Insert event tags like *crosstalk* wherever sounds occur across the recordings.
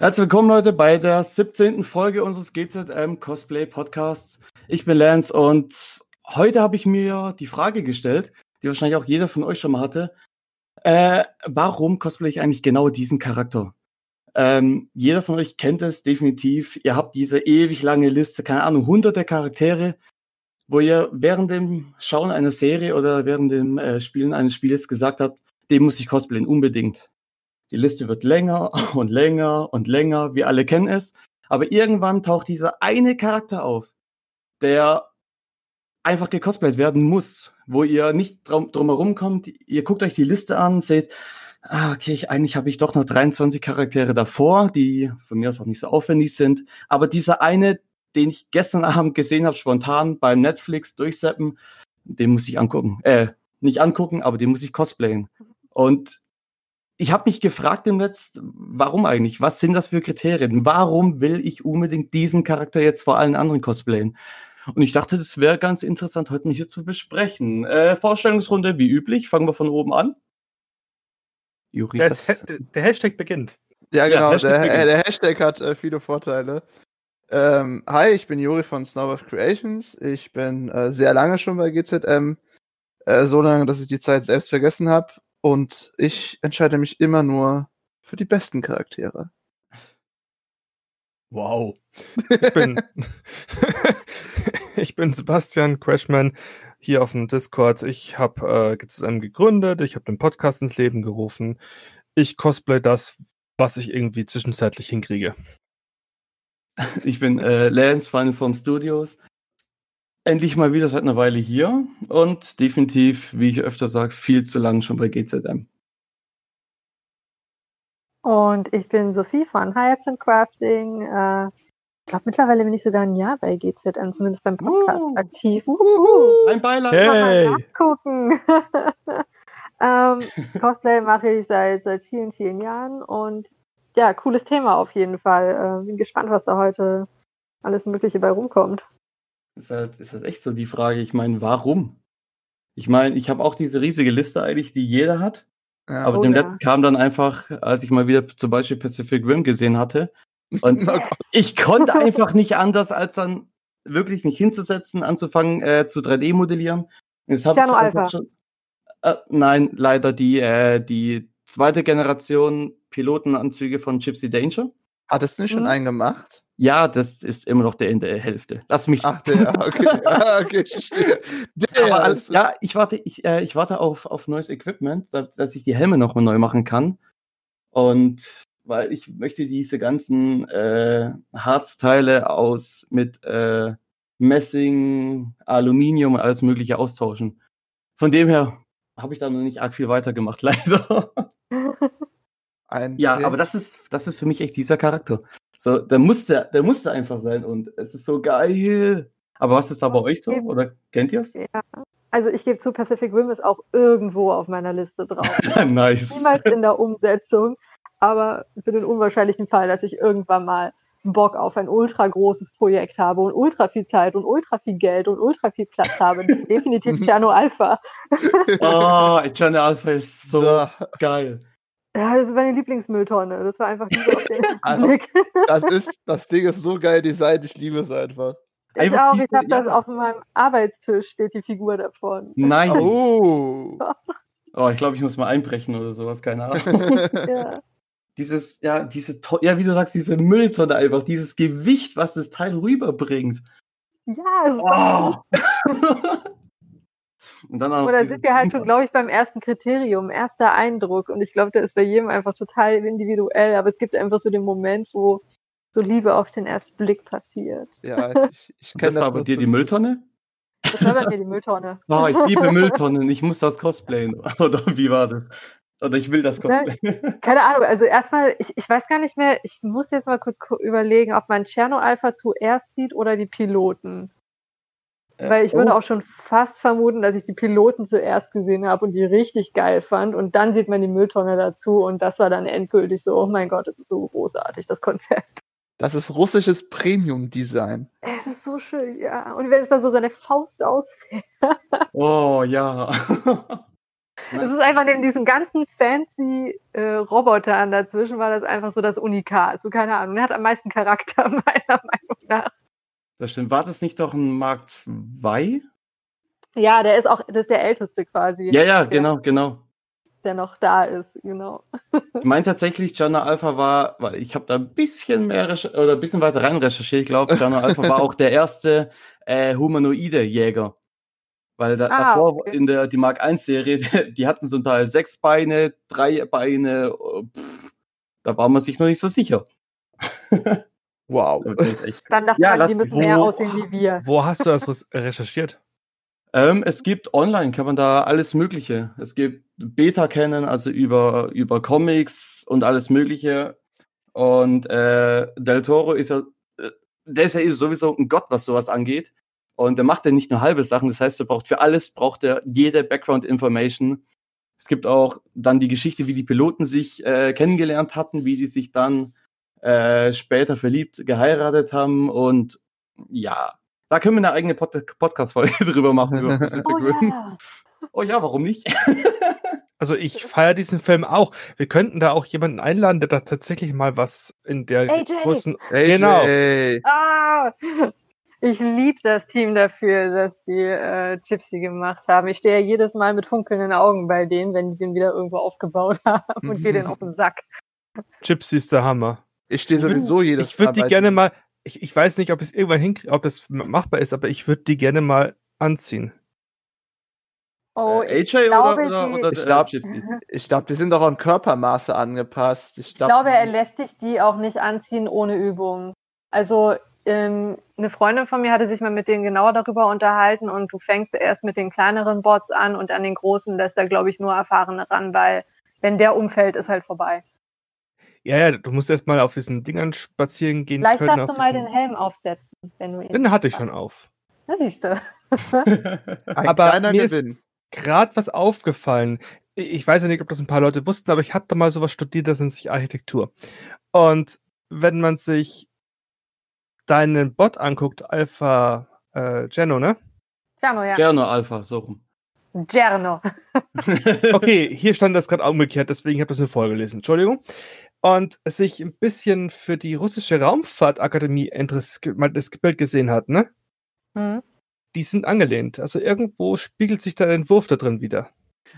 Herzlich willkommen, Leute, bei der 17. Folge unseres GZM Cosplay Podcasts. Ich bin Lance und heute habe ich mir die Frage gestellt, die wahrscheinlich auch jeder von euch schon mal hatte. Äh, warum cosplay ich eigentlich genau diesen Charakter? Ähm, jeder von euch kennt es definitiv. Ihr habt diese ewig lange Liste, keine Ahnung, hunderte Charaktere, wo ihr während dem Schauen einer Serie oder während dem äh, Spielen eines Spiels gesagt habt, den muss ich cosplayen, unbedingt. Die Liste wird länger *laughs* und länger und länger. Wir alle kennen es. Aber irgendwann taucht dieser eine Charakter auf, der einfach gecosplayt werden muss, wo ihr nicht drum, drumherum kommt. Ihr guckt euch die Liste an, seht, ah, okay, ich, eigentlich habe ich doch noch 23 Charaktere davor, die von mir aus auch nicht so aufwendig sind. Aber dieser eine, den ich gestern *laughs* Abend gesehen habe, spontan beim Netflix durchseppen, den muss ich angucken. Äh, nicht angucken, aber den muss ich cosplayen. Und ich habe mich gefragt im Netz, warum eigentlich? Was sind das für Kriterien? Warum will ich unbedingt diesen Charakter jetzt vor allen anderen cosplayen? Und ich dachte, das wäre ganz interessant, heute mal hier zu besprechen. Äh, Vorstellungsrunde wie üblich. Fangen wir von oben an. Juri, der, der, Hashtag beginnt. Ja, genau. Ja, Hashtag der, der, Hashtag hat äh, viele Vorteile. Ähm, hi, ich bin Juri von Snowbuff Creations. Ich bin äh, sehr lange schon bei GZM. Äh, so lange, dass ich die Zeit selbst vergessen habe und ich entscheide mich immer nur für die besten Charaktere. Wow. Ich *laughs* bin, *laughs* ich bin Sebastian Crashman hier auf dem Discord. Ich habe äh, GZM gegründet, ich habe den Podcast ins Leben gerufen. Ich cosplay das, was ich irgendwie zwischenzeitlich hinkriege. Ich bin äh, Lance, Final Form Studios endlich mal wieder seit einer Weile hier und definitiv, wie ich öfter sage, viel zu lang schon bei GZM. Und ich bin Sophie von Hyacinth Crafting. Äh, ich glaube, mittlerweile bin ich sogar ein Jahr bei GZM, zumindest beim Podcast uh, aktiv. Uh, ein Beileid. Hey. Mal nachgucken. *laughs* ähm, Cosplay mache ich seit, seit vielen, vielen Jahren und ja, cooles Thema auf jeden Fall. Äh, bin gespannt, was da heute alles Mögliche bei rumkommt ist halt, ist halt echt so die Frage. Ich meine, warum? Ich meine, ich habe auch diese riesige Liste eigentlich, die jeder hat. Ja. Aber oh, dem ja. letzten kam dann einfach, als ich mal wieder zum Beispiel Pacific Rim gesehen hatte. Und *laughs* ich konnte einfach nicht anders, als dann wirklich mich hinzusetzen, anzufangen äh, zu 3D-modellieren. Piano Alpha. Schon, äh, nein, leider die, äh, die zweite Generation Pilotenanzüge von Gypsy Danger. Hattest du nicht schon mhm. einen gemacht? Ja, das ist immer noch der in der Hälfte. Lass mich. Ach, der, okay. *laughs* ah, okay, ich verstehe. Der alles, ja, ich warte, ich, äh, ich warte auf, auf neues Equipment, dass, dass ich die Helme nochmal neu machen kann. Und weil ich möchte diese ganzen äh, Harzteile aus mit äh, Messing, Aluminium und alles Mögliche austauschen. Von dem her habe ich da noch nicht arg viel weitergemacht, *laughs* leider. *laughs* Ein ja, aber das ist, das ist für mich echt dieser Charakter. So, der musste, der musste einfach sein und es ist so geil. Aber was ist da bei euch so? Oder kennt ihr es? Ja. Also ich gebe zu, Pacific Rim ist auch irgendwo auf meiner Liste drauf. *laughs* nice. Niemals in der Umsetzung, aber für den unwahrscheinlichen Fall, dass ich irgendwann mal Bock auf ein ultra großes Projekt habe und ultra viel Zeit und ultra viel Geld und ultra viel Platz habe, *laughs* definitiv Piano Alpha. oh, Piano Alpha ist so ja. geil. Ja, das war meine Lieblingsmülltonne. Das war einfach diese auf den ersten also, Blick. Das, ist, *laughs* das Ding ist so geil designt, ich liebe es einfach. Ich einfach auch, ich habe ja. das auf meinem Arbeitstisch, steht die Figur davon. Nein. Oh. *laughs* oh, ich glaube, ich muss mal einbrechen oder sowas, keine Ahnung. ja. *laughs* Dieses, ja, diese, ja, wie du sagst, diese Mülltonne einfach, dieses Gewicht, was das Teil rüberbringt. Ja, es ist oh. Oder sind wir halt schon, glaube ich, beim ersten Kriterium, erster Eindruck. Und ich glaube, der ist bei jedem einfach total individuell. Aber es gibt einfach so den Moment, wo so Liebe auf den ersten Blick passiert. Ja, *laughs* ich, ich kenne das. Das war bei dir die Mülltonne? Das war bei mir die Mülltonne. Oh, *laughs* ich liebe *laughs* Mülltonnen, ich muss das cosplayen. Oder wie war das? Oder ich will das Ne? cosplayen. Keine Ahnung, also erstmal, ich, ich weiß gar nicht mehr, ich muss jetzt mal kurz überlegen, ob man Cherno Alpha zuerst sieht oder die Piloten. Weil ich würde oh. auch schon fast vermuten, dass ich die Piloten zuerst gesehen habe und die richtig geil fand. Und dann sieht man die Mülltonne dazu und das war dann endgültig so, oh mein Gott, das ist so großartig, das Konzept. Das ist russisches Premium-Design. Es ist so schön, ja. Und wenn es dann so seine Faust ausfällt. *laughs* Oh ja. Es ist einfach neben diesen ganzen fancy äh, Robotern dazwischen, war das einfach so das Unikat. So keine Ahnung. Er hat am meisten Charakter, *laughs* meiner Meinung nach. Das stimmt. War das nicht doch ein Mark II? Ja, der ist auch, das ist der älteste quasi. Ja, ja, genau, genau. Der noch da ist, genau. Ich meine tatsächlich, Jana Alpha war, weil ich habe da ein bisschen mehr oder ein bisschen weiter rein recherchiert. Ich glaube, *laughs* Jana Alpha war auch der erste äh, humanoide Jäger. Weil da, Ah, davor okay. in der die Mark I Serie, *laughs* die, die hatten zum Teil sechs Beine, drei Beine. äh, Pff, da war man sich noch nicht so sicher. *laughs* Wow. Das ist echt Dann dachte Ja, man, lass- die müssen wo- mehr aussehen wie wir. Wo hast du das recherchiert? Ähm, es gibt online, kann man da alles Mögliche. Es gibt Beta kennen, also über, über Comics und alles Mögliche. Und äh, Del Toro ist ja, äh, der ist ja eh sowieso ein Gott, was sowas angeht. Und der macht ja nicht nur halbe Sachen, das heißt, er braucht für alles, braucht er jede Background-Information. Es gibt auch dann die Geschichte, wie die Piloten sich äh, kennengelernt hatten, wie die sich dann äh, später verliebt geheiratet haben und ja, da können wir eine eigene Pod Podcast-Folge *laughs* drüber machen. *laughs* Oh ja. oh ja, warum nicht? *laughs* Also ich feiere diesen Film auch. Wir könnten da auch jemanden einladen, der da tatsächlich mal was in der AJ. großen. AJ. Genau. Ah, ich liebe das Team dafür, dass die äh, Gypsy gemacht haben. Ich stehe ja jedes Mal mit funkelnden Augen bei denen, wenn die den wieder irgendwo aufgebaut haben und gehe den auf den Sack. Gypsy ist der Hammer. Ich stehe sowieso jedes Ich würde die Mal gerne mal. Ich, ich weiß nicht, ob es irgendwann hinkriegt, ob das machbar ist, aber ich würde die gerne mal anziehen. Oh, äh, ich glaube, oder, oder, die- oder *laughs* Ich äh, glaub-? Ich glaube, die sind doch an Körpermaße angepasst. Ich, Ich glaub, glaube, er lässt sich die auch nicht anziehen ohne Übung. Also ähm, eine Freundin von mir hatte sich mal mit denen genauer darüber unterhalten und du fängst erst mit den kleineren Bots an und an den großen lässt da, glaube ich, nur Erfahrene ran, weil wenn der umfällt, ist halt vorbei. Ja, ja, du musst erst mal auf diesen Dingern spazieren gehen Vielleicht können. darfst du mal diesen- den Helm aufsetzen, wenn du ihn. Den hatte ich schon auf. Na, siehst du. *laughs* ein aber kleiner mir ist- Gewinn. Gerade was aufgefallen. Ich weiß ja nicht, ob das ein paar Leute wussten, aber ich hatte mal sowas studiert, das nennt sich Architektur. Und wenn man sich deinen Bot anguckt, Alpha äh, Geno, ne? Giano, ja. Gerne Alpha, so rum. Giano. *laughs* Okay, hier stand das gerade umgekehrt, deswegen habe ich das nur vorgelesen. Entschuldigung. Und sich ein bisschen für die russische Raumfahrtakademie interessiert, mal das Bild gesehen hat, ne? Hm. Die sind angelehnt. Also irgendwo spiegelt sich der Entwurf da drin wieder.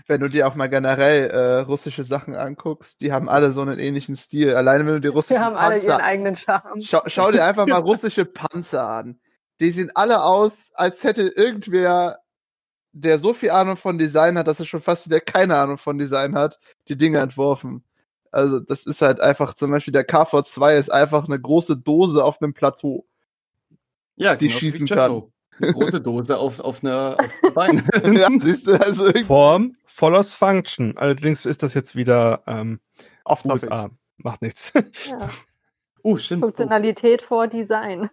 Wenn du dir auch mal generell äh, russische Sachen anguckst, die haben alle so einen ähnlichen Stil. Alleine wenn du die russischen haben alle ihren Panzer eigenen Charme. schau, schau dir einfach mal russische Panzer an. Die sehen alle aus, als hätte irgendwer, der so viel Ahnung von Design hat, dass er schon fast wieder keine Ahnung von Design hat, die Dinge entworfen. Also das ist halt einfach, zum Beispiel der KV-2 ist einfach eine große Dose auf einem Plateau. ja, Die genau, schießen Jacko. Eine große Dose auf, auf, eine, *laughs* auf zwei Beine. *laughs* ja, siehst du, also irgendwie *laughs* Form follows Function. Allerdings ist das jetzt wieder ähm, auf. USA. Macht nichts. Ja. Oh, stimmt. Oh. Funktionalität vor Design.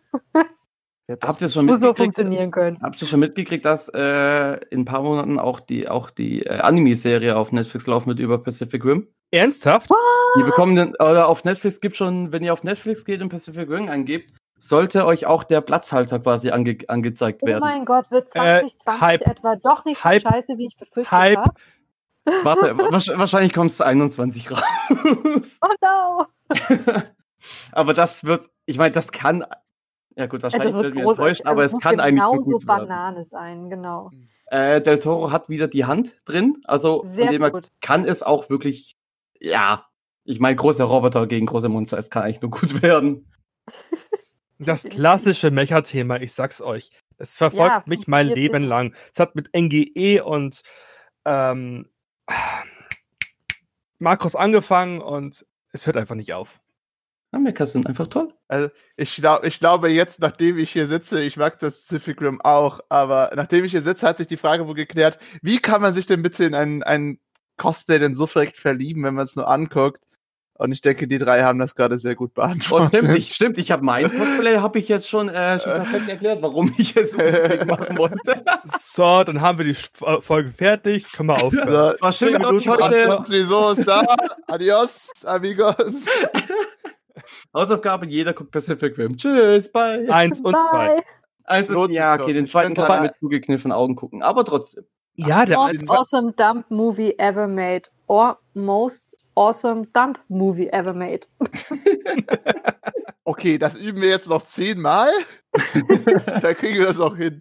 Habt ihr schon Muss nur mitgekriegt? funktionieren können. Habt ihr schon mitgekriegt, dass äh, in ein paar Monaten auch die, auch die äh, Anime-Serie auf Netflix laufen wird über Pacific Rim? Ernsthaft? Die bekommen den, oder auf Netflix gibt schon, wenn ihr auf Netflix geht und Pacific Rim eingebt, sollte euch auch der Platzhalter quasi ange, angezeigt Oh werden. mein Gott, wird Äh, 2020 Hype. etwa doch nicht Hype. so scheiße, wie ich befürchtet Hype. habe? *laughs* Warte, wahrsch- *laughs* wahrscheinlich kommt es 21 raus. Oh no! *laughs* aber das wird, ich meine, das kann, ja gut, wahrscheinlich Das wird wird wir großartig. enttäuscht, aber Also es kann eigentlich nur genauso gut werden. Banane sein, genau. Äh, Del Toro hat wieder die Hand drin, also von Sehr dem her gut. kann es auch wirklich, ja, ich meine, große Roboter gegen große Monster, es kann eigentlich nur gut *laughs* werden. Das klassische Mecha-Thema, ich sag's euch. Es verfolgt Ja, mich mein Leben lang. Es hat mit NGE und ähm, Makros angefangen und es hört einfach nicht auf. Mechas sind einfach toll. Also ich, glaub, ich glaube jetzt, nachdem ich hier sitze, ich mag das Pacific Rim auch, aber nachdem ich hier sitze, hat sich die Frage wohl geklärt, wie kann man sich denn bitte in einen, einen Cosplay denn so verrückt verlieben, wenn man es nur anguckt? Und ich denke, die drei haben das gerade sehr gut Oh, beantwortet. stimmt, ich, stimmt, ich habe mein Cosplay, habe ich jetzt schon, äh, schon perfekt erklärt, warum ich es unbedingt machen wollte. *laughs* So, dann haben wir die äh, Folge fertig. Können wir aufhören. So, War schön, glaub ich, heute- Wieso ist da? Adios, amigos. *laughs* *laughs* Hausaufgabe, jeder guckt Pacific Rim. Tschüss, bye. Eins und zwei. Bye. Also, Lohnt sich ja, okay, den zweiten kann man dabei. mit zugekniffenen Augen gucken, aber trotzdem. Ja, der Most awesome dump movie ever made. Or most awesome dump movie ever made. *laughs* Okay, das üben wir jetzt noch zehnmal. *laughs* Dann kriegen wir das auch hin.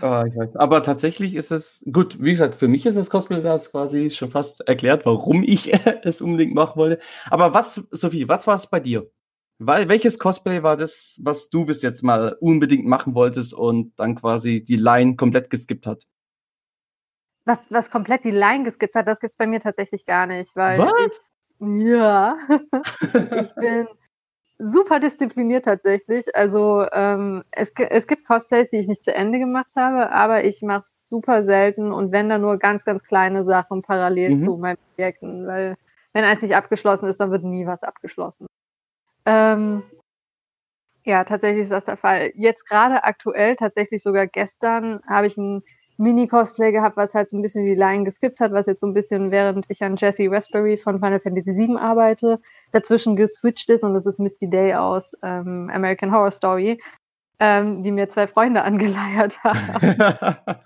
Ah. Aber tatsächlich ist es, gut, wie gesagt, für mich ist das Cosplay das quasi schon fast erklärt, warum *laughs* ich es unbedingt machen wollte. Aber was, Sophie, was war es bei dir? Weil, welches Cosplay war das, was du bis jetzt mal unbedingt machen wolltest und dann quasi die Line komplett geskippt hat? Was, was komplett die Line geskippt hat, das gibt's bei mir tatsächlich gar nicht, weil Was? ich, ja, *laughs* ich bin super diszipliniert tatsächlich. Also ähm, es, es gibt Cosplays, die ich nicht zu Ende gemacht habe, aber ich mache super selten und wenn dann nur ganz, ganz kleine Sachen parallel Mhm. zu meinen Projekten, weil wenn eins nicht abgeschlossen ist, dann wird nie was abgeschlossen. Ähm, ja, tatsächlich ist das der Fall. Jetzt gerade aktuell, tatsächlich sogar gestern, habe ich ein Mini-Cosplay gehabt, was halt so ein bisschen die Line geskippt hat, was jetzt so ein bisschen, während ich an Jesse Raspberry von Final Fantasy VII arbeite, dazwischen geswitcht ist und das ist Misty Day aus ähm, American Horror Story, ähm, die mir zwei Freunde *laughs* angeleiert haben, *laughs*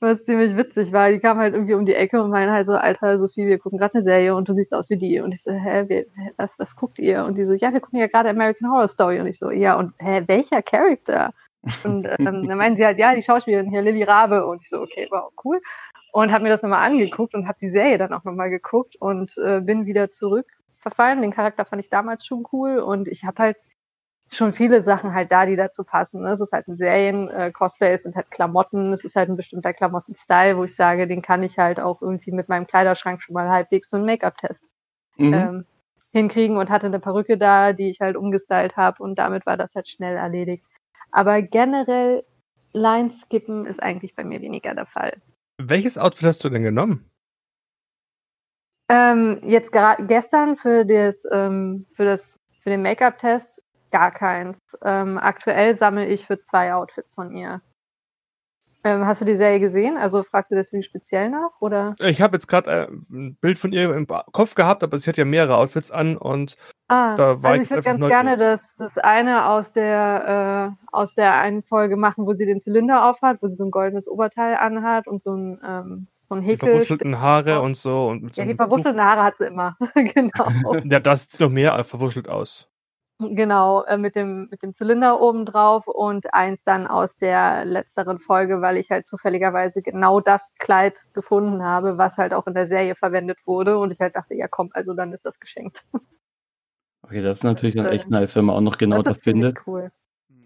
was ziemlich witzig war. Die kamen halt irgendwie um die Ecke und meinen halt so, Alter, Sophie, wir gucken gerade eine Serie und du siehst aus wie die. Und ich so, hä, wir, was, was guckt ihr? Und die so, ja, wir gucken ja gerade American Horror Story. Und ich so, ja, und hä, welcher Charakter? Und ähm, dann meinen sie halt, ja, die Schauspielerin hier, Lilly Rabe. Und ich so, okay, wow, cool. Und habe mir das nochmal angeguckt und habe die Serie dann auch nochmal geguckt und äh, bin wieder zurück verfallen. Den Charakter fand ich damals schon cool und ich habe halt schon viele Sachen halt da, die dazu passen. Ne? Es ist halt ein Serien, äh, Cosplay sind halt Klamotten, es ist halt ein bestimmter Klamotten-Style, wo ich sage, den kann ich halt auch irgendwie mit meinem Kleiderschrank schon mal halbwegs so einen Make-up-Test Mhm. ähm, hinkriegen und hatte eine Perücke da, die ich halt umgestylt habe und damit war das halt schnell erledigt. Aber generell Lines skippen ist eigentlich bei mir weniger der Fall. Welches Outfit hast du denn genommen? Ähm, jetzt gestern für das, ähm, für das, für den Make-up-Test gar keins. Ähm, aktuell sammle ich für zwei Outfits von ihr. Ähm, hast du die Serie gesehen? Also fragst du deswegen speziell nach? Oder? Ich habe jetzt gerade äh, ein Bild von ihr im Kopf gehabt, aber sie hat ja mehrere Outfits an und Ah, Da war also ich ich würde ganz neugierig. gerne das, das eine aus der, äh, aus der einen Folge machen, wo sie den Zylinder aufhat, wo sie so ein goldenes Oberteil anhat und so ein, ähm, so ein die Häkel. verwuschelten Haare und so. Und mit so Ja, die einem verwuschelten Haare hat sie immer. *laughs* genau. *laughs* Ja, das sieht noch mehr verwuschelt aus. Genau, äh, mit dem, mit dem Zylinder oben drauf und eins dann aus der letzteren Folge, weil ich halt zufälligerweise genau das Kleid gefunden habe, was halt auch in der Serie verwendet wurde und ich halt dachte, ja komm, also dann ist das geschenkt. Okay, das ist natürlich dann Äh, echt nice, wenn man auch noch genau das, ziemlich findet. Cool.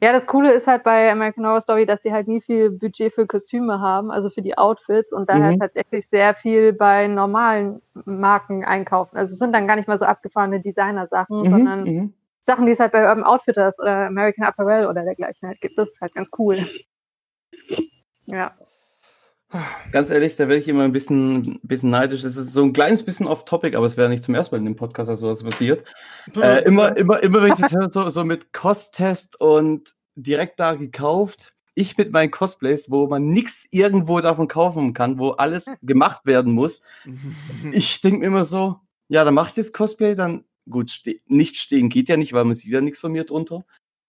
Ja, das Coole ist halt bei American Horror Story, dass die halt nie viel Budget für Kostüme haben, also für die Outfits und daher Mhm. tatsächlich sehr viel bei normalen Marken einkaufen. Also es sind dann gar nicht mal so abgefahrene Designer-Sachen, Mhm, sondern mhm. Sachen, die es halt bei Urban Outfitters oder American Apparel oder dergleichen halt gibt. Das ist halt ganz cool. Ja. Ganz ehrlich, da werde ich immer ein bisschen, bisschen neidisch. Es ist so ein kleines bisschen off-topic, aber es wäre nicht zum ersten Mal in dem Podcast, dass sowas passiert. Äh, immer, immer, immer, wenn ich das höre, so, so mit Kost-Test und direkt da gekauft. Ich mit meinen Cosplays, wo man nichts irgendwo davon kaufen kann, wo alles gemacht werden muss. *laughs* Ich denke mir immer so, ja, dann mache ich das Cosplay, dann gut, ste nicht stehen geht ja nicht, weil man sieht ja nichts von mir drunter.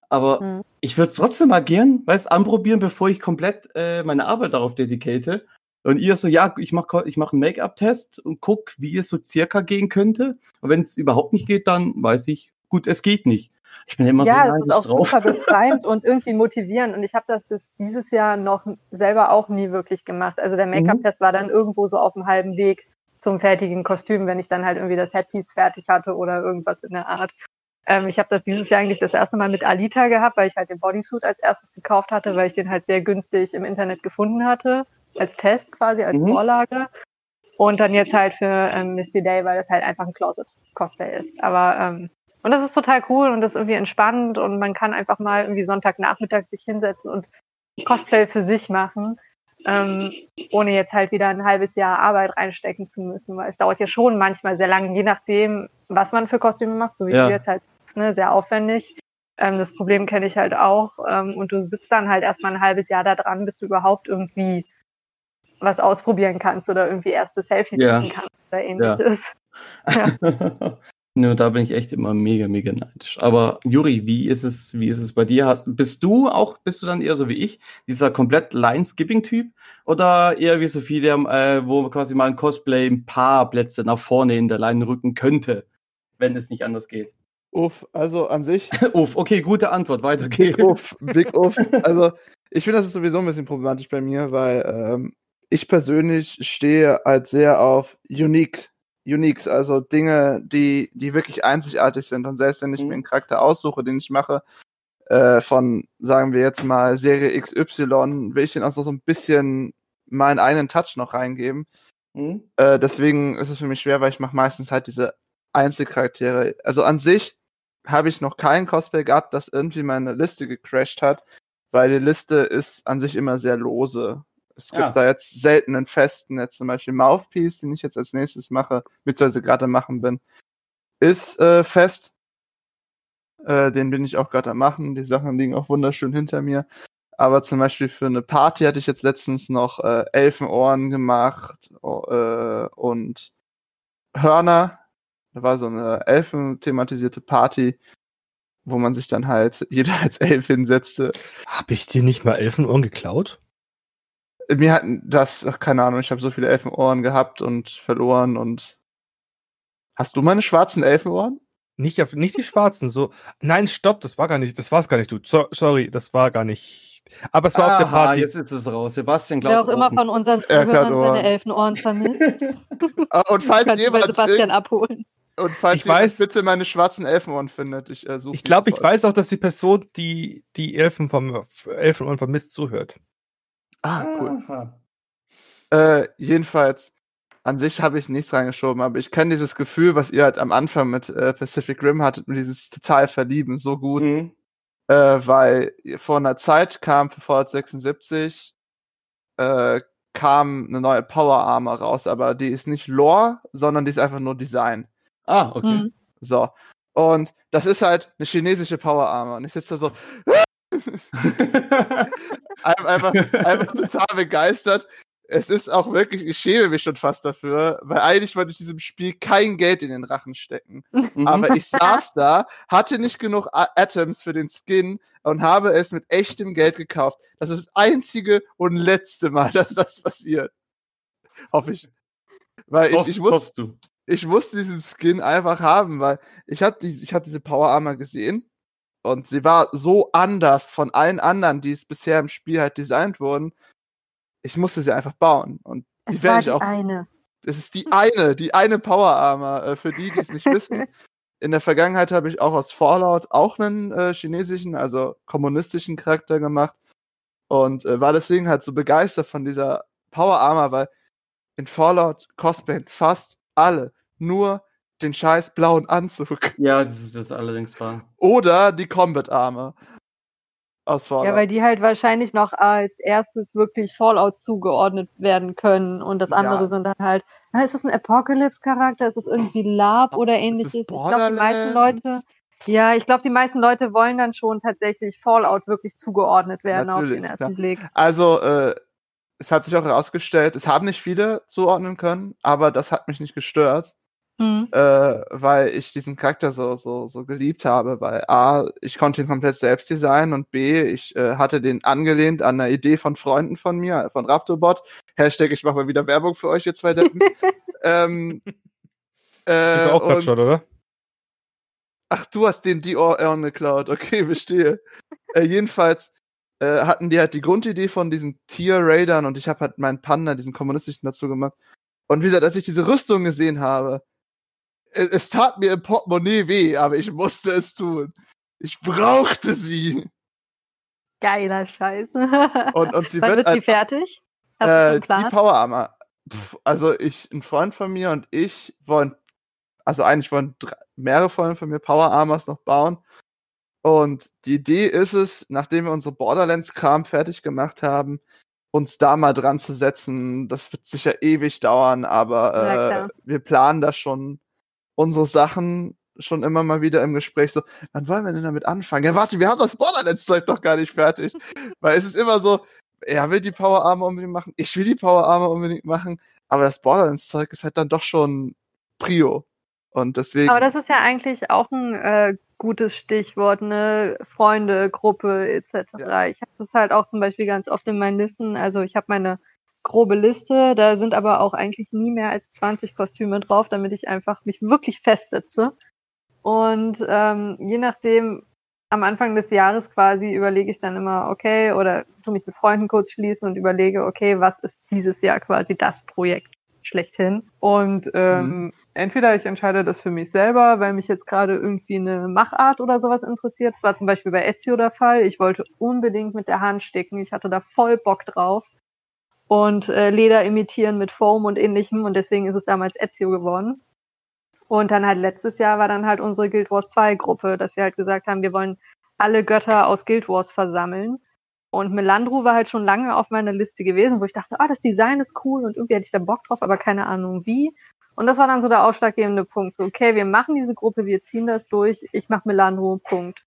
Aber Mhm. ich würde es trotzdem mal gern, weißt, anprobieren, bevor ich komplett äh, meine Arbeit darauf dedicate. Und ihr so, ja, ich mache ich mach einen Make-up-Test und guck, wie es so circa gehen könnte. Und wenn es überhaupt nicht geht, dann weiß ich, gut, es geht nicht. Ich bin immer Ja, so es ist auch drauf. super *laughs* befreiend und irgendwie motivierend. Und ich habe das bis dieses Jahr noch selber auch nie wirklich gemacht. Also der Make-up-Test war dann irgendwo so auf dem halben Weg zum fertigen Kostüm, wenn ich dann halt irgendwie das Headpiece fertig hatte oder irgendwas in der Art. Ähm, ich habe das dieses Jahr eigentlich das erste Mal mit Alita gehabt, weil ich halt den Bodysuit als erstes gekauft hatte, weil ich den halt sehr günstig im Internet gefunden hatte, als Test quasi, als Mhm. Vorlage. Und dann jetzt halt für ähm, Misty Day, weil das halt einfach ein Closet-Cosplay ist. Aber ähm, und das ist total cool und das ist irgendwie entspannend und man kann einfach mal irgendwie Sonntagnachmittag sich hinsetzen und Cosplay für sich machen, ähm, ohne jetzt halt wieder ein halbes Jahr Arbeit reinstecken zu müssen, weil es dauert ja schon manchmal sehr lange, je nachdem, was man für Kostüme macht, so wie ja. du jetzt halt ne, sehr aufwendig. Ähm, das Problem kenne ich halt auch. Ähm, und du sitzt dann halt erstmal ein halbes Jahr da dran, bis du überhaupt irgendwie was ausprobieren kannst oder irgendwie erste Selfie ja. machen kannst oder ähnliches. *laughs* Ja. *laughs* Nur da bin ich echt immer mega, mega neidisch. Aber Juri, wie ist es, wie ist es bei dir? Bist du auch, bist du dann eher so wie ich, dieser komplett Line-Skipping-Typ? Oder eher wie Sophie, der, äh, wo quasi mal ein Cosplay ein paar Plätze nach vorne in der Line rücken könnte, wenn es nicht anders geht? Uff, also an sich. *laughs* uff, okay, gute Antwort, weiter geht's. Big Uff, Big Uff. *laughs* Also ich finde, das ist sowieso ein bisschen problematisch bei mir, weil ähm, ich persönlich stehe halt sehr auf Unique Uniques, also Dinge, die, die wirklich einzigartig sind. Und selbst wenn ich mhm. mir einen Charakter aussuche, den ich mache, äh, von, sagen wir jetzt mal, Serie XY, will ich den auch so ein bisschen meinen eigenen Touch noch reingeben. Mhm. Äh, deswegen ist es für mich schwer, weil ich mache meistens halt diese Einzelcharaktere. Also an sich habe ich noch kein Cosplay gehabt, das irgendwie meine Liste gecrashed hat, weil die Liste ist an sich immer sehr lose. Es gibt ja. da jetzt selten einen festen, jetzt zum Beispiel Mouthpiece, den ich jetzt als nächstes mache, beziehungsweise gerade machen bin, ist äh, fest. Äh, den bin ich auch gerade am machen. Die Sachen liegen auch wunderschön hinter mir. Aber zum Beispiel für eine Party hatte ich jetzt letztens noch äh, Elfenohren gemacht äh, und Hörner. Da war so eine Elfen-thematisierte Party, wo man sich dann halt *laughs* jeder als Elf hinsetzte. Hab ich dir nicht mal Elfenohren geklaut? Mir hat das, ach, keine Ahnung, ich habe so viele Elfenohren gehabt und verloren und hast du meine schwarzen Elfenohren? Nicht, auf, nicht die schwarzen, so. Nein, stopp, das war gar nicht, das war es gar nicht, du. So, sorry, das war gar nicht. Aber es war Aha, auf der Party. Jetzt ist es raus. Sebastian glaubt. Wer auch immer von unseren Zuhörern seine Elfenohren vermisst. *laughs* Ah, und falls jemand Sebastian abholen. Und falls ich weiß, bitte meine schwarzen Elfenohren findet, ich äh, Ich glaube, ich weiß auch, dass die Person, die die Elfen vom Elfenohren vermisst, zuhört. Ah, cool. Äh, jedenfalls, an sich habe ich nichts reingeschoben, aber ich kenne dieses Gefühl, was ihr halt am Anfang mit äh, Pacific Rim hattet, mit dieses total Verlieben so gut. Mhm. Äh, weil vor einer Zeit kam für Fallout 76 äh, kam eine neue Power Armor raus, aber die ist nicht Lore, sondern die ist einfach nur Design. Ah, okay. Mhm. So. Und das ist halt eine chinesische Power Armor. Und ich sitze da so, *laughs* einfach, einfach total begeistert. Es ist auch wirklich, ich schäme mich schon fast dafür, weil eigentlich wollte ich diesem Spiel kein Geld in den Rachen stecken. Mhm. Aber ich *laughs* saß da, hatte nicht genug Atoms für den Skin und habe es mit echtem Geld gekauft. Das ist das einzige und letzte Mal, *laughs* dass das passiert. Hoffe ich. Weil ich, ich muss, ich muss diesen Skin einfach haben, weil ich hatte diese, ich hatte diese Power Armor gesehen und sie war so anders von allen anderen, die es bisher im Spiel halt designt wurden. Ich musste sie einfach bauen. Und die es war ich die auch. Eine. Es ist die eine, die eine Power Armor. Äh, für die, die es nicht wissen. *laughs* In der Vergangenheit habe ich auch aus Fallout auch einen äh, chinesischen, also kommunistischen Charakter gemacht. Und äh, war deswegen halt so begeistert von dieser Power Armor, weil in Fallout cosplayen fast alle nur den scheiß blauen Anzug. Ja, das ist das allerdings wahr. Oder die Combat-Arme. Aus Fallout. Ja, weil die halt wahrscheinlich noch als erstes wirklich Fallout zugeordnet werden können. Und das andere ja. sind dann halt, na, ist das ein Apocalypse-Charakter? Ist das irgendwie Lab oder ähnliches? Ich glaube, die meisten Leute. Ja, ich glaube, die meisten Leute wollen dann schon tatsächlich Fallout wirklich zugeordnet werden Natürlich, auf den ersten klar. Blick. Also, äh, es hat sich auch herausgestellt, es haben nicht viele zuordnen können, aber das hat mich nicht gestört. Mhm. Äh, weil ich diesen Charakter so, so, so geliebt habe, weil A, ich konnte ihn komplett selbst designen und B, ich äh, hatte den angelehnt an eine Idee von Freunden von mir, von Raptorbot. Hashtag, ich mache mal wieder Werbung für euch, ihr zwei Deppen. *laughs* ähm, äh, auch und, schon, oder? Ach, du hast den Dior Earn geklaut. Okay, *laughs* verstehe. äh, jedenfalls äh, hatten die halt die Grundidee von diesen Tier-Raidern und ich habe halt meinen Panda, diesen kommunistischen, dazu gemacht. Und wie gesagt, als ich diese Rüstung gesehen habe, es, tat mir im Portemonnaie weh, aber ich musste es tun. Ich brauchte sie. Geiler Scheiß. Und, und sie Wann wird, wird sie fertig? Hast äh, du einen Plan? Die Power Armor. also ich, ein Freund von mir und ich wollen, also eigentlich wollen drei, mehrere Freunde von mir Power Armors noch bauen. Und die Idee ist es, nachdem wir unsere Borderlands-Kram fertig gemacht haben, uns da mal dran zu setzen. Das wird sicher ewig dauern, aber Ja, äh, wir planen da schon unsere Sachen schon immer mal wieder im Gespräch so, wann wollen wir denn damit anfangen? Ja, warte, wir haben das Borderlands-Zeug doch gar nicht fertig. *laughs* Weil es ist immer so, er will die Power Armor unbedingt machen, ich will die Power Armor unbedingt machen, aber das Borderlands-Zeug ist halt dann doch schon Prio. Und deswegen. Aber das ist ja eigentlich auch ein äh, gutes Stichwort, ne? Freunde, Gruppe etc. Ja. Ich habe das halt auch zum Beispiel ganz oft in meinen Listen. Also ich habe meine grobe Liste, da sind aber auch eigentlich nie mehr als 20 Kostüme drauf, damit ich einfach mich wirklich festsetze. Und ähm, je nachdem, am Anfang des Jahres quasi überlege ich dann immer, okay, oder tu mich mit Freunden kurz schließen und überlege, okay, was ist dieses Jahr quasi das Projekt schlechthin? Und ähm, entweder ich entscheide das für mich selber, weil mich jetzt gerade irgendwie eine Machart oder sowas interessiert. Das war zum Beispiel bei Ezio der Fall. Ich wollte unbedingt mit der Hand sticken. Ich hatte da voll Bock drauf. Und äh, Leder imitieren mit Foam und ähnlichem. Und deswegen ist es damals Ezio geworden. Und dann halt letztes Jahr war dann halt unsere Guild Wars 2 Gruppe, dass wir halt gesagt haben, wir wollen alle Götter aus Guild Wars versammeln. Und Melandru war halt schon lange auf meiner Liste gewesen, wo ich dachte, ah, das Design ist cool und irgendwie hätte ich da Bock drauf, aber keine Ahnung wie. Und das war dann so der ausschlaggebende Punkt. So, okay, wir machen diese Gruppe, wir ziehen das durch, ich mache Melandru, Punkt.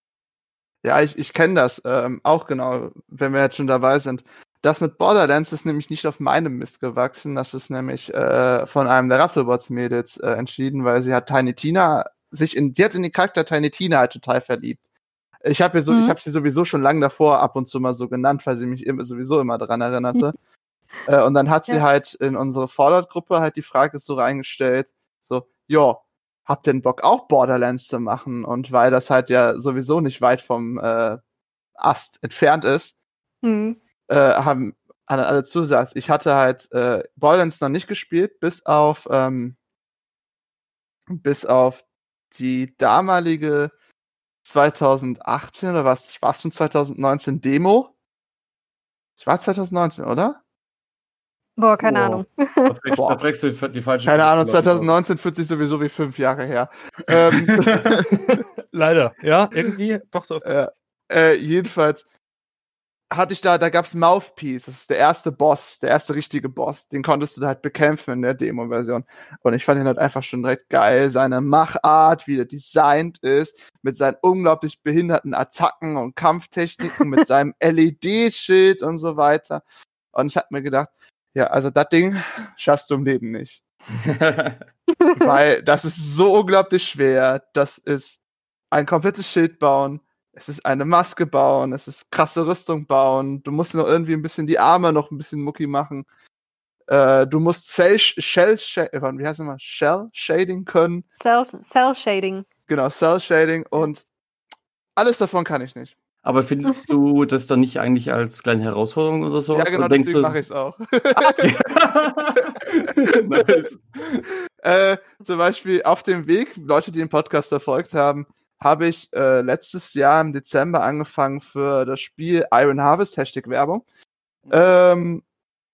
Ja, ich, ich kenne das ähm, auch genau, wenn wir jetzt schon dabei sind. Das mit Borderlands ist nämlich nicht auf meinem Mist gewachsen. Das ist nämlich äh, von einem der Raptorbots-Mädels äh, entschieden, weil sie hat Tiny Tina sich in, die hat in den Charakter Tiny Tina halt total verliebt. Ich habe so, Mhm. ich habe sie sowieso schon lange davor ab und zu mal so genannt, weil sie mich immer, sowieso immer daran erinnerte. *laughs* äh, und dann hat sie Ja. halt in unsere Fallout-Gruppe halt die Frage so reingestellt, so, jo, habt ihr denn Bock auch Borderlands zu machen? Und weil das halt ja sowieso nicht weit vom äh, Ast entfernt ist, Hm. Äh, haben alle, alle zusagt. Ich hatte halt äh, Borderlands noch nicht gespielt, bis auf ähm, bis auf die damalige 2018 oder was? Ich war schon 2019 Demo. Ich war 2019, oder? Boah, keine Wow. Ahnung. Da trägst, Boah. da trägst du die, die falsche Keine Ahnung, Information. 2019 fühlt sich sowieso wie fünf Jahre her. ähm, *laughs* *laughs* Leider, ja, irgendwie, doch, doch. äh, äh, jedenfalls hatte ich da, da gab's Mouthpiece, das ist der erste Boss, der erste richtige Boss, den konntest du halt bekämpfen in der Demo-Version. Und ich fand ihn halt einfach schon direkt geil, seine Machart, wie er designt ist, mit seinen unglaublich behinderten Attacken und Kampftechniken, mit *laughs* seinem LED-Schild und so weiter. Und ich hab mir gedacht, ja, also das Ding schaffst du im Leben nicht. *laughs* Weil das ist so unglaublich schwer. Das ist ein komplettes Schild bauen. Es ist eine Maske bauen. Es ist krasse Rüstung bauen. Du musst noch irgendwie ein bisschen die Arme noch ein bisschen mucki machen. Äh, du musst Cell, Shell, Shell, äh, wie heißt es mal? Shell Shading können. Cell, Cell Shading. Genau, Cell Shading und alles davon kann ich nicht. Aber findest du das dann nicht eigentlich als kleine Herausforderung oder so? ja, genau, deswegen mache ich es auch. *laughs* nice. äh, zum Beispiel auf dem Weg, Leute, die den Podcast verfolgt haben, habe ich äh, letztes Jahr im Dezember angefangen für das Spiel Iron Harvest, Hashtag Werbung, ähm,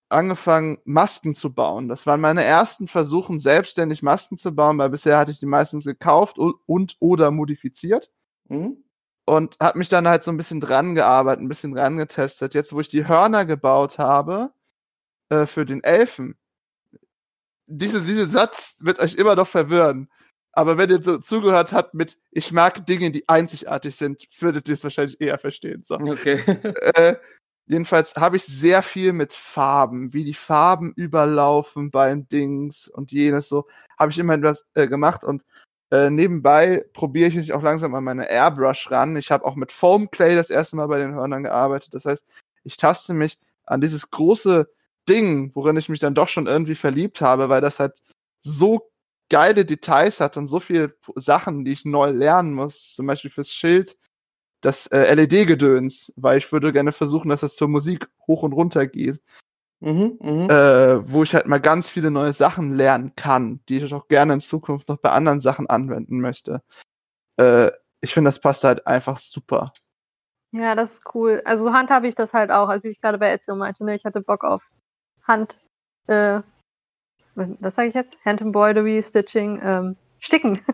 angefangen, Masken zu bauen. Das waren meine ersten Versuchen, selbstständig Masken zu bauen, weil bisher hatte ich die meistens gekauft und, und oder modifiziert Mhm. und habe mich dann halt so ein bisschen dran gearbeitet, ein bisschen dran getestet. Jetzt, wo ich die Hörner gebaut habe äh, für den Elfen, diese, dieser Satz wird euch immer noch verwirren. Aber wenn ihr so zugehört habt mit Ich mag Dinge, die einzigartig sind, würdet ihr es wahrscheinlich eher verstehen. So. Okay. *laughs* Äh, jedenfalls habe ich sehr viel mit Farben, wie die Farben überlaufen bei den Dings und jenes so, habe ich immer etwas äh, gemacht und äh, nebenbei probiere ich mich auch langsam an meine Airbrush ran. Ich habe auch mit Foam Clay das erste Mal bei den Hörnern gearbeitet. Das heißt, ich taste mich an dieses große Ding, worin ich mich dann doch schon irgendwie verliebt habe, weil das halt so geile Details hat und so viele Sachen, die ich neu lernen muss. Zum Beispiel fürs Schild das äh, LED-Gedöns, weil ich würde gerne versuchen, dass das zur Musik hoch und runter geht, Mhm, mhm. äh, wo ich halt mal ganz viele neue Sachen lernen kann, die ich auch gerne in Zukunft noch bei anderen Sachen anwenden möchte. Äh, ich finde, das passt halt einfach super. Ja, das ist cool. Also so handhabe ich das halt auch. Also wie ich gerade bei Ezio meinte, ne, ich hatte Bock auf Hand, äh, was sage ich jetzt? Hand Embroidery, Stitching, ähm, Sticken. *laughs*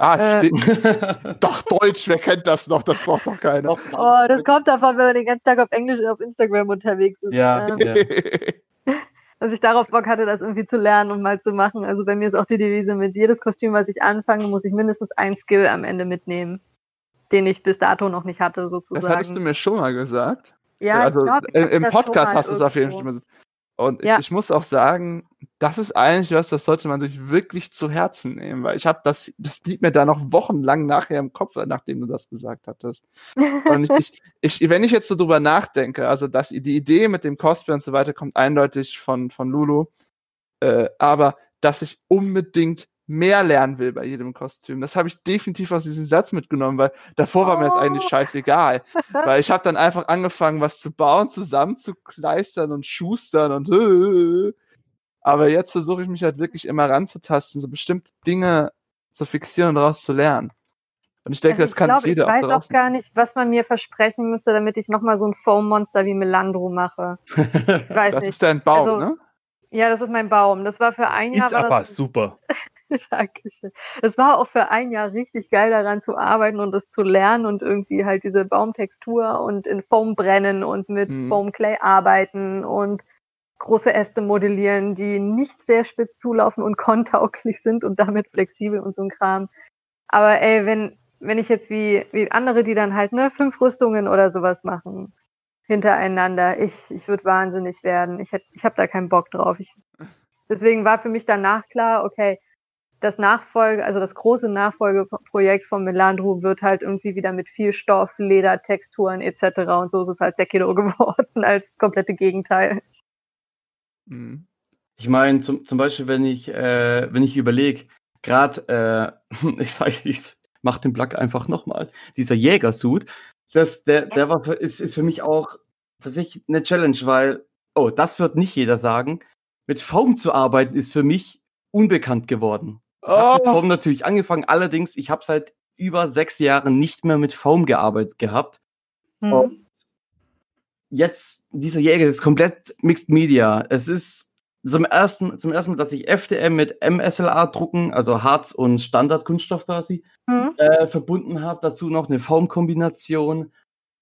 Ah, Äh. stimmt. *laughs* Doch, Deutsch, wer kennt das noch? Das braucht doch keiner. Oh, das kommt davon, wenn man den ganzen Tag auf Englisch auf Instagram unterwegs ist. Ja, Ähm, ja. *laughs* dass ich darauf Bock hatte, das irgendwie zu lernen und mal zu machen. Also bei mir ist auch die Devise mit jedes Kostüm, was ich anfange, muss ich mindestens ein Skill am Ende mitnehmen, den ich bis dato noch nicht hatte, Das sozusagen. hattest du mir schon mal gesagt. ja, also ich glaub, ich im, im das Podcast hast du es auf jeden Fall irgendwo. schon mal gesagt. Und Ja. ich, ich muss auch sagen, das ist eigentlich was, das sollte man sich wirklich zu Herzen nehmen, weil ich habe das, das blieb mir da noch wochenlang nachher im Kopf, nachdem du das gesagt hattest. Und ich, *laughs* ich, ich, wenn ich jetzt so drüber nachdenke, also dass die Idee mit dem Cosplay und so weiter kommt eindeutig von, von Lulu, äh, aber dass ich unbedingt mehr lernen will bei jedem Kostüm. Das habe ich definitiv aus diesem Satz mitgenommen, weil davor war mir das Oh. eigentlich scheißegal. *laughs* weil ich habe dann einfach angefangen, was zu bauen, zusammenzukleistern und schustern und *laughs* aber jetzt versuche ich mich halt wirklich immer ranzutasten, so bestimmte Dinge zu fixieren und daraus zu lernen. Und ich denke, Also das ich kann glaub, jeder Ich weiß auch auch gar nicht, was man mir versprechen müsste, damit ich nochmal so ein Foam-Monster wie Melandro mache. Ich *laughs* weiß Das nicht. ist dein Baum, Also, ne? Ja, das ist mein Baum. Das war für ein Jahr. Ist war aber das, super. *laughs* Dankeschön. Es war auch für ein Jahr richtig geil daran zu arbeiten und das zu lernen und irgendwie halt diese Baumtextur und in Foam brennen und mit Mhm. Foam Clay arbeiten und große Äste modellieren, die nicht sehr spitz zulaufen und *laughs* kontauglich sind und damit flexibel und so ein Kram. Aber ey, wenn, wenn ich jetzt wie, wie andere, die dann halt, ne, fünf Rüstungen oder sowas machen, hintereinander, ich, ich würde wahnsinnig werden. Ich hätt, ich habe da keinen Bock drauf. Ich, deswegen war für mich danach klar, okay, das Nachfolge, also das große Nachfolgeprojekt von Melandro wird halt irgendwie wieder mit viel Stoff, Leder, Texturen etc. Und so ist es halt Sekiro *laughs* geworden als komplette Gegenteil. Mhm. Ich meine, zum, zum Beispiel, wenn ich, äh, wenn ich überlege, gerade, äh, *laughs* ich sag, ich mach den Plug einfach nochmal, dieser Jägersuit, das, der, der war für, ist, ist für mich auch tatsächlich eine Challenge, weil, oh, das wird nicht jeder sagen. Mit Foam zu arbeiten ist für mich unbekannt geworden. Ich habe mit Oh, Foam natürlich angefangen, allerdings, ich habe seit über sechs Jahren nicht mehr mit Foam gearbeitet gehabt. Hm. Und jetzt, dieser Jäger, ist komplett Mixed Media. Es ist zum ersten, zum ersten Mal, dass ich FDM mit MSLA drucken, also Harz und Standardkunststoff quasi, Hm. äh, verbunden habe. Dazu noch eine Formkombination.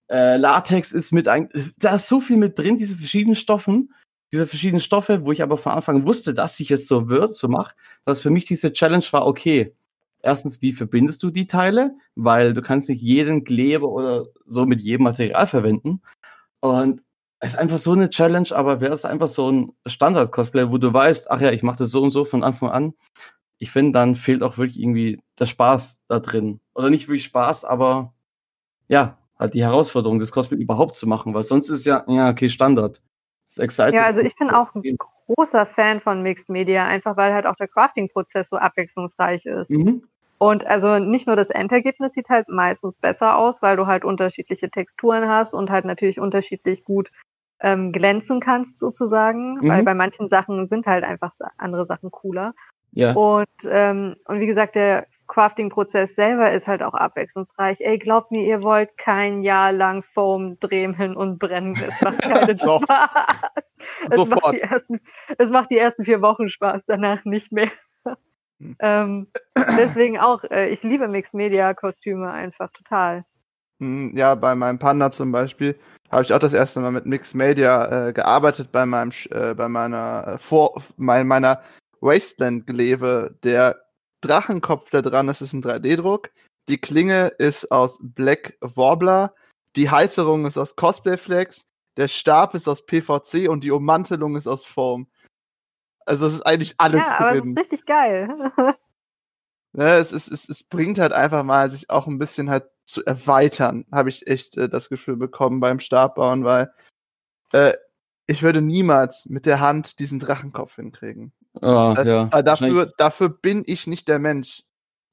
Äh, Latex ist mit ein, da ist so viel mit drin, diese verschiedenen Stoffen, diese verschiedenen Stoffe, wo ich aber von Anfang an wusste, dass ich es so wird, so mache, dass für mich diese Challenge war, okay, erstens, wie verbindest du die Teile? Weil du kannst nicht jeden Kleber oder so mit jedem Material verwenden. Und es ist einfach so eine Challenge, aber wäre es einfach so ein Standard-Cosplay, wo du weißt, ach ja, ich mache das so und so von Anfang an. Ich finde, dann fehlt auch wirklich irgendwie der Spaß da drin. Oder nicht wirklich Spaß, aber ja, halt die Herausforderung, das Cosplay überhaupt zu machen, weil sonst ist ja, ja, okay, Standard. Das exciting. Ja, also ich bin auch ein großer Fan von Mixed Media, einfach weil halt auch der Crafting-Prozess so abwechslungsreich ist. Mhm. Und also nicht nur das Endergebnis sieht halt meistens besser aus, weil du halt unterschiedliche Texturen hast und halt natürlich unterschiedlich gut ähm, glänzen kannst sozusagen, Mhm. weil bei manchen Sachen sind halt einfach andere Sachen cooler. Ja. Und, ähm, und wie gesagt, der Crafting-Prozess selber ist halt auch abwechslungsreich. Ey, glaubt mir, ihr wollt kein Jahr lang Foam dremeln und brennen. Es macht *laughs* keinen. Spaß. Es macht, die ersten, es macht die ersten vier Wochen Spaß, danach nicht mehr. Hm. ähm, deswegen auch, äh, ich liebe Mixed-Media-Kostüme einfach total. Mm, Ja, bei meinem Panda zum Beispiel habe ich auch das erste Mal mit Mixed Media äh, gearbeitet bei meinem äh, bei meiner äh, vor mein, meiner Wasteland Gleve. Der Drachenkopf da dran ist, ist ein 3D-Druck. Die Klinge ist aus Black Warbler. Die Halterung ist aus Cosplay Flex. Der Stab ist aus PVC und die Ummantelung ist aus Foam. Also es ist eigentlich alles ja, aber es drin. ist richtig geil. *laughs* Ne, es, es, es, es bringt halt einfach mal, sich auch ein bisschen halt zu erweitern, habe ich echt äh, das Gefühl bekommen beim Stabbauen, weil äh, ich würde niemals mit der Hand diesen Drachenkopf hinkriegen. Ah, Äh, ja. äh, dafür, dafür bin ich nicht der Mensch.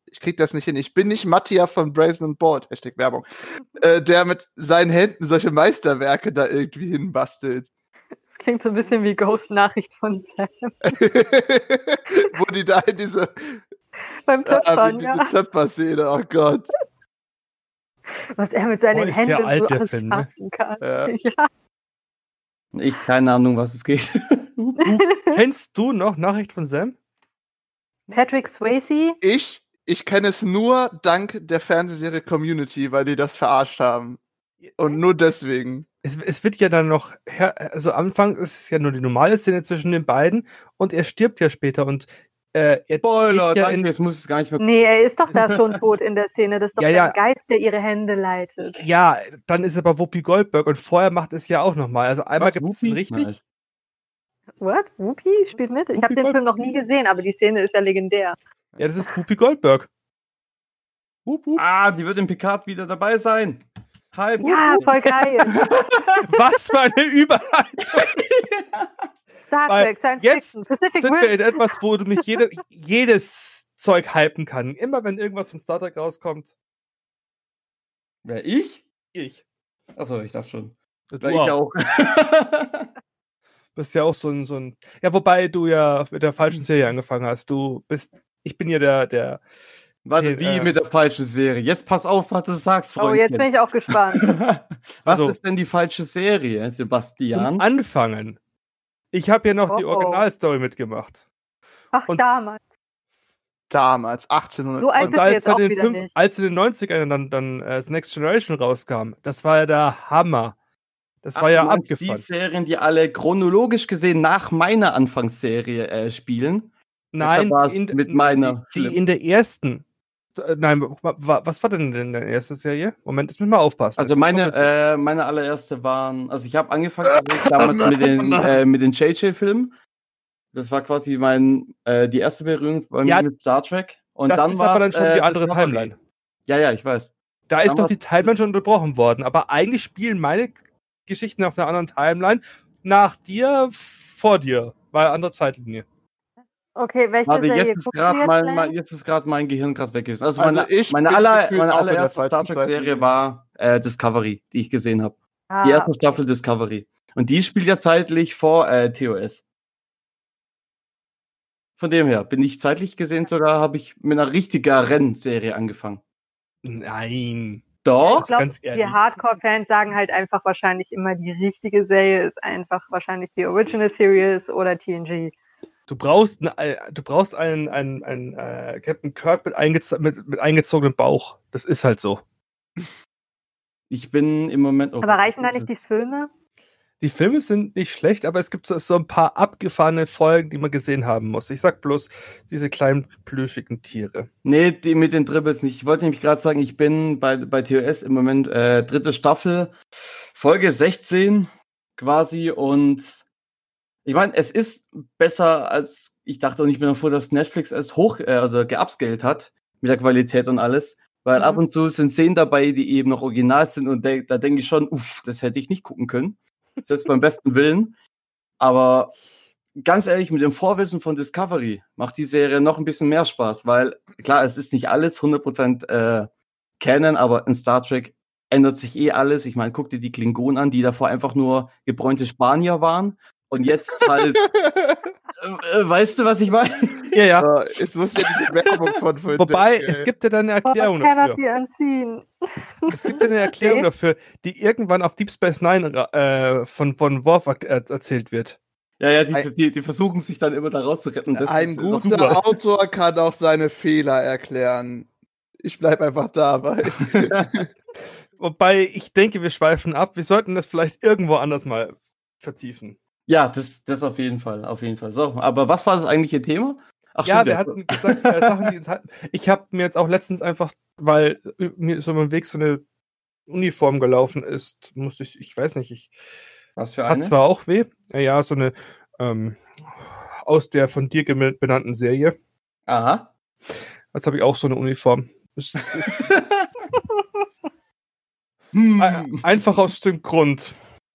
Ich krieg das nicht hin. Ich bin nicht Mattia von Brazen and Board, Hashtag Werbung, *laughs* äh, der mit seinen Händen solche Meisterwerke da irgendwie hinbastelt. Das klingt so ein bisschen wie Ghost-Nachricht von Sam. *laughs* Wo die da in diese, Beim äh, Töpfern, in diese ja. Töpfer-Szene, oh Gott. Was er mit seinen der Händen alt, so der alles Film, ne? schaffen kann. Ja. *laughs* Ja. Ich keine Ahnung, was es geht. Du, *laughs* kennst du noch Nachricht von Sam? Patrick Swayze. Ich, ich kenne es nur dank der Fernsehserie Community, weil die das verarscht haben. Und nur deswegen. Es, es wird ja dann noch, also Anfang ist es ja nur die normale Szene zwischen den beiden und er stirbt ja später und äh, er Spoiler, ja danke, in, jetzt muss ich es gar nicht mehr Nee, er ist doch da *laughs* schon tot in der Szene. Das ist doch Ja, der ja. Geist, der ihre Hände leitet. ja, dann ist aber Whoopi Goldberg und vorher macht es ja auch nochmal. Also einmal gibt es richtig, Nice. What? Whoopi spielt mit? Ich habe den Film noch nie gesehen, aber die Szene ist ja legendär. ja, das ist Whoopi Goldberg. Wup, wup. Ah, die wird im Picard wieder dabei sein. Hi, Ja, voll geil. *laughs* Was für eine Überleitung! Star Trek, Science jetzt Fiction, Pacific Sind wir in etwas, wo du mich jede, jedes Zeug hypen kann. Immer wenn irgendwas von Star Trek rauskommt, Wer ich? ich. Achso, ich dachte schon. Du Weil ich auch. *laughs* bist ja auch so ein, so ein. Ja, wobei du ja mit der falschen Serie angefangen hast. Du bist. Ich bin ja der, der. Warte, wie äh, mit der falschen Serie? Jetzt pass auf, was du sagst, Oh, Freundchen. jetzt bin ich auch gespannt. *laughs* was Also- ist denn die falsche Serie, Zum Sebastian? Anfangen. Ich habe ja noch die Oh, oh. Originalstory mitgemacht. Ach, Und- damals. Damals, 1800. So alt Und als, jetzt dann den wieder fünf- nicht. als in den 90ern dann, dann äh, das Next Generation rauskam, das war ja der Hammer. Das war Ach, ja du meinst abgefahren. Die Serien, die alle chronologisch gesehen nach meiner Anfangsserie äh, spielen. Nein, in, mit meiner die, schlimm. die in der ersten. äh, Nein, wa- wa- was war denn in der ersten Serie? Moment, jetzt müssen wir mal aufpassen. Also meine, äh, meine allererste waren, also ich habe angefangen *laughs* also damals mit den, äh, mit den JJ-Filmen. Das war quasi mein, äh, die erste Berührung bei mir Ja, mit Star Trek. Und das dann ist war aber dann schon äh, die andere Discovery. Timeline. Ja, ja, ich weiß. Da ist doch war- die Timeline schon unterbrochen worden, aber eigentlich spielen meine Geschichten auf einer anderen Timeline nach dir, vor dir, weil andere Zeitlinie. Okay, welche Warte, Serie jetzt ist gerade jetzt, mein, mein, jetzt ist gerade mein Gehirn gerade weg gewesen. Also, Also meine, ich meine, aller, meine allererste Star Trek-Serie Zeitlinie. war äh, Discovery, die ich gesehen habe. Ah, Die erste Staffel Discovery. Und die spielt ja zeitlich vor äh, TOS. Von dem her bin ich zeitlich gesehen sogar, habe ich mit einer richtigen Rennserie angefangen. Nein. Doch? ich glaube, ganz die ehrlich. Hardcore-Fans sagen halt einfach wahrscheinlich immer, die richtige Serie ist einfach wahrscheinlich die Original Series oder TNG. Du brauchst, ne, äh, du brauchst einen, einen, einen äh, Captain Kirk mit, eingez mit, mit eingezogenem Bauch. Das ist halt so. Ich bin im Moment. oh Aber reichen da nicht die Filme? Die Filme sind nicht schlecht, aber es gibt so, so ein paar abgefahrene Folgen, die man gesehen haben muss. Ich sag bloß diese kleinen plüschigen Tiere. Nee, die mit den Dribbles nicht. Ich wollte nämlich gerade sagen, ich bin bei, bei TOS im Moment äh, dritte Staffel, Folge 16 quasi und ich meine, es ist besser als ich dachte und ich bin auch froh, dass Netflix es hoch, äh, also geupscaled hat mit der Qualität und alles, weil Mhm. ab und zu sind Szenen dabei, die eben noch original sind und de da denke ich schon, uff, das hätte ich nicht gucken können. Selbst beim besten Willen. Aber ganz ehrlich, mit dem Vorwissen von Discovery macht die Serie noch ein bisschen mehr Spaß, weil klar, es ist nicht alles 100% äh, Canon, aber in Star Trek ändert sich eh alles. Ich meine, guck dir die Klingonen an, die davor einfach nur gebräunte Spanier waren und jetzt *laughs* halt, äh, äh, weißt du, was ich meine? *laughs* Ja, ja. Ja, jetzt muss ja diese Werbung von vorhin Wobei, weg, es gibt ja dann eine Erklärung cannot dafür. unseen? Es gibt ja eine Erklärung Okay. dafür, die irgendwann auf Deep Space Nine äh, von, von Worf er erzählt wird. Ja, ja, die, die, die versuchen sich dann immer da rauszuretten. Das Ein ist guter super. Autor kann auch seine Fehler erklären. Ich bleib einfach dabei. *laughs* *laughs* Wobei ich denke, wir schweifen ab. Wir sollten das vielleicht irgendwo anders mal vertiefen. Ja, das, das auf jeden Fall, auf jeden Fall. So, aber was war das eigentliche Thema? Ach, ja, stimmt, wir hatten gesagt, äh, Sachen, die uns hatten. Ich habe mir jetzt auch letztens einfach, weil äh, mir so beim Weg so eine Uniform gelaufen ist, musste ich, ich weiß nicht, ich Was für hat eine? zwar auch weh, ja, ja, so eine ähm, aus der von dir benannten Serie. Aha. Jetzt habe ich auch so eine Uniform. *laughs* Hm, äh, einfach aus dem Grund.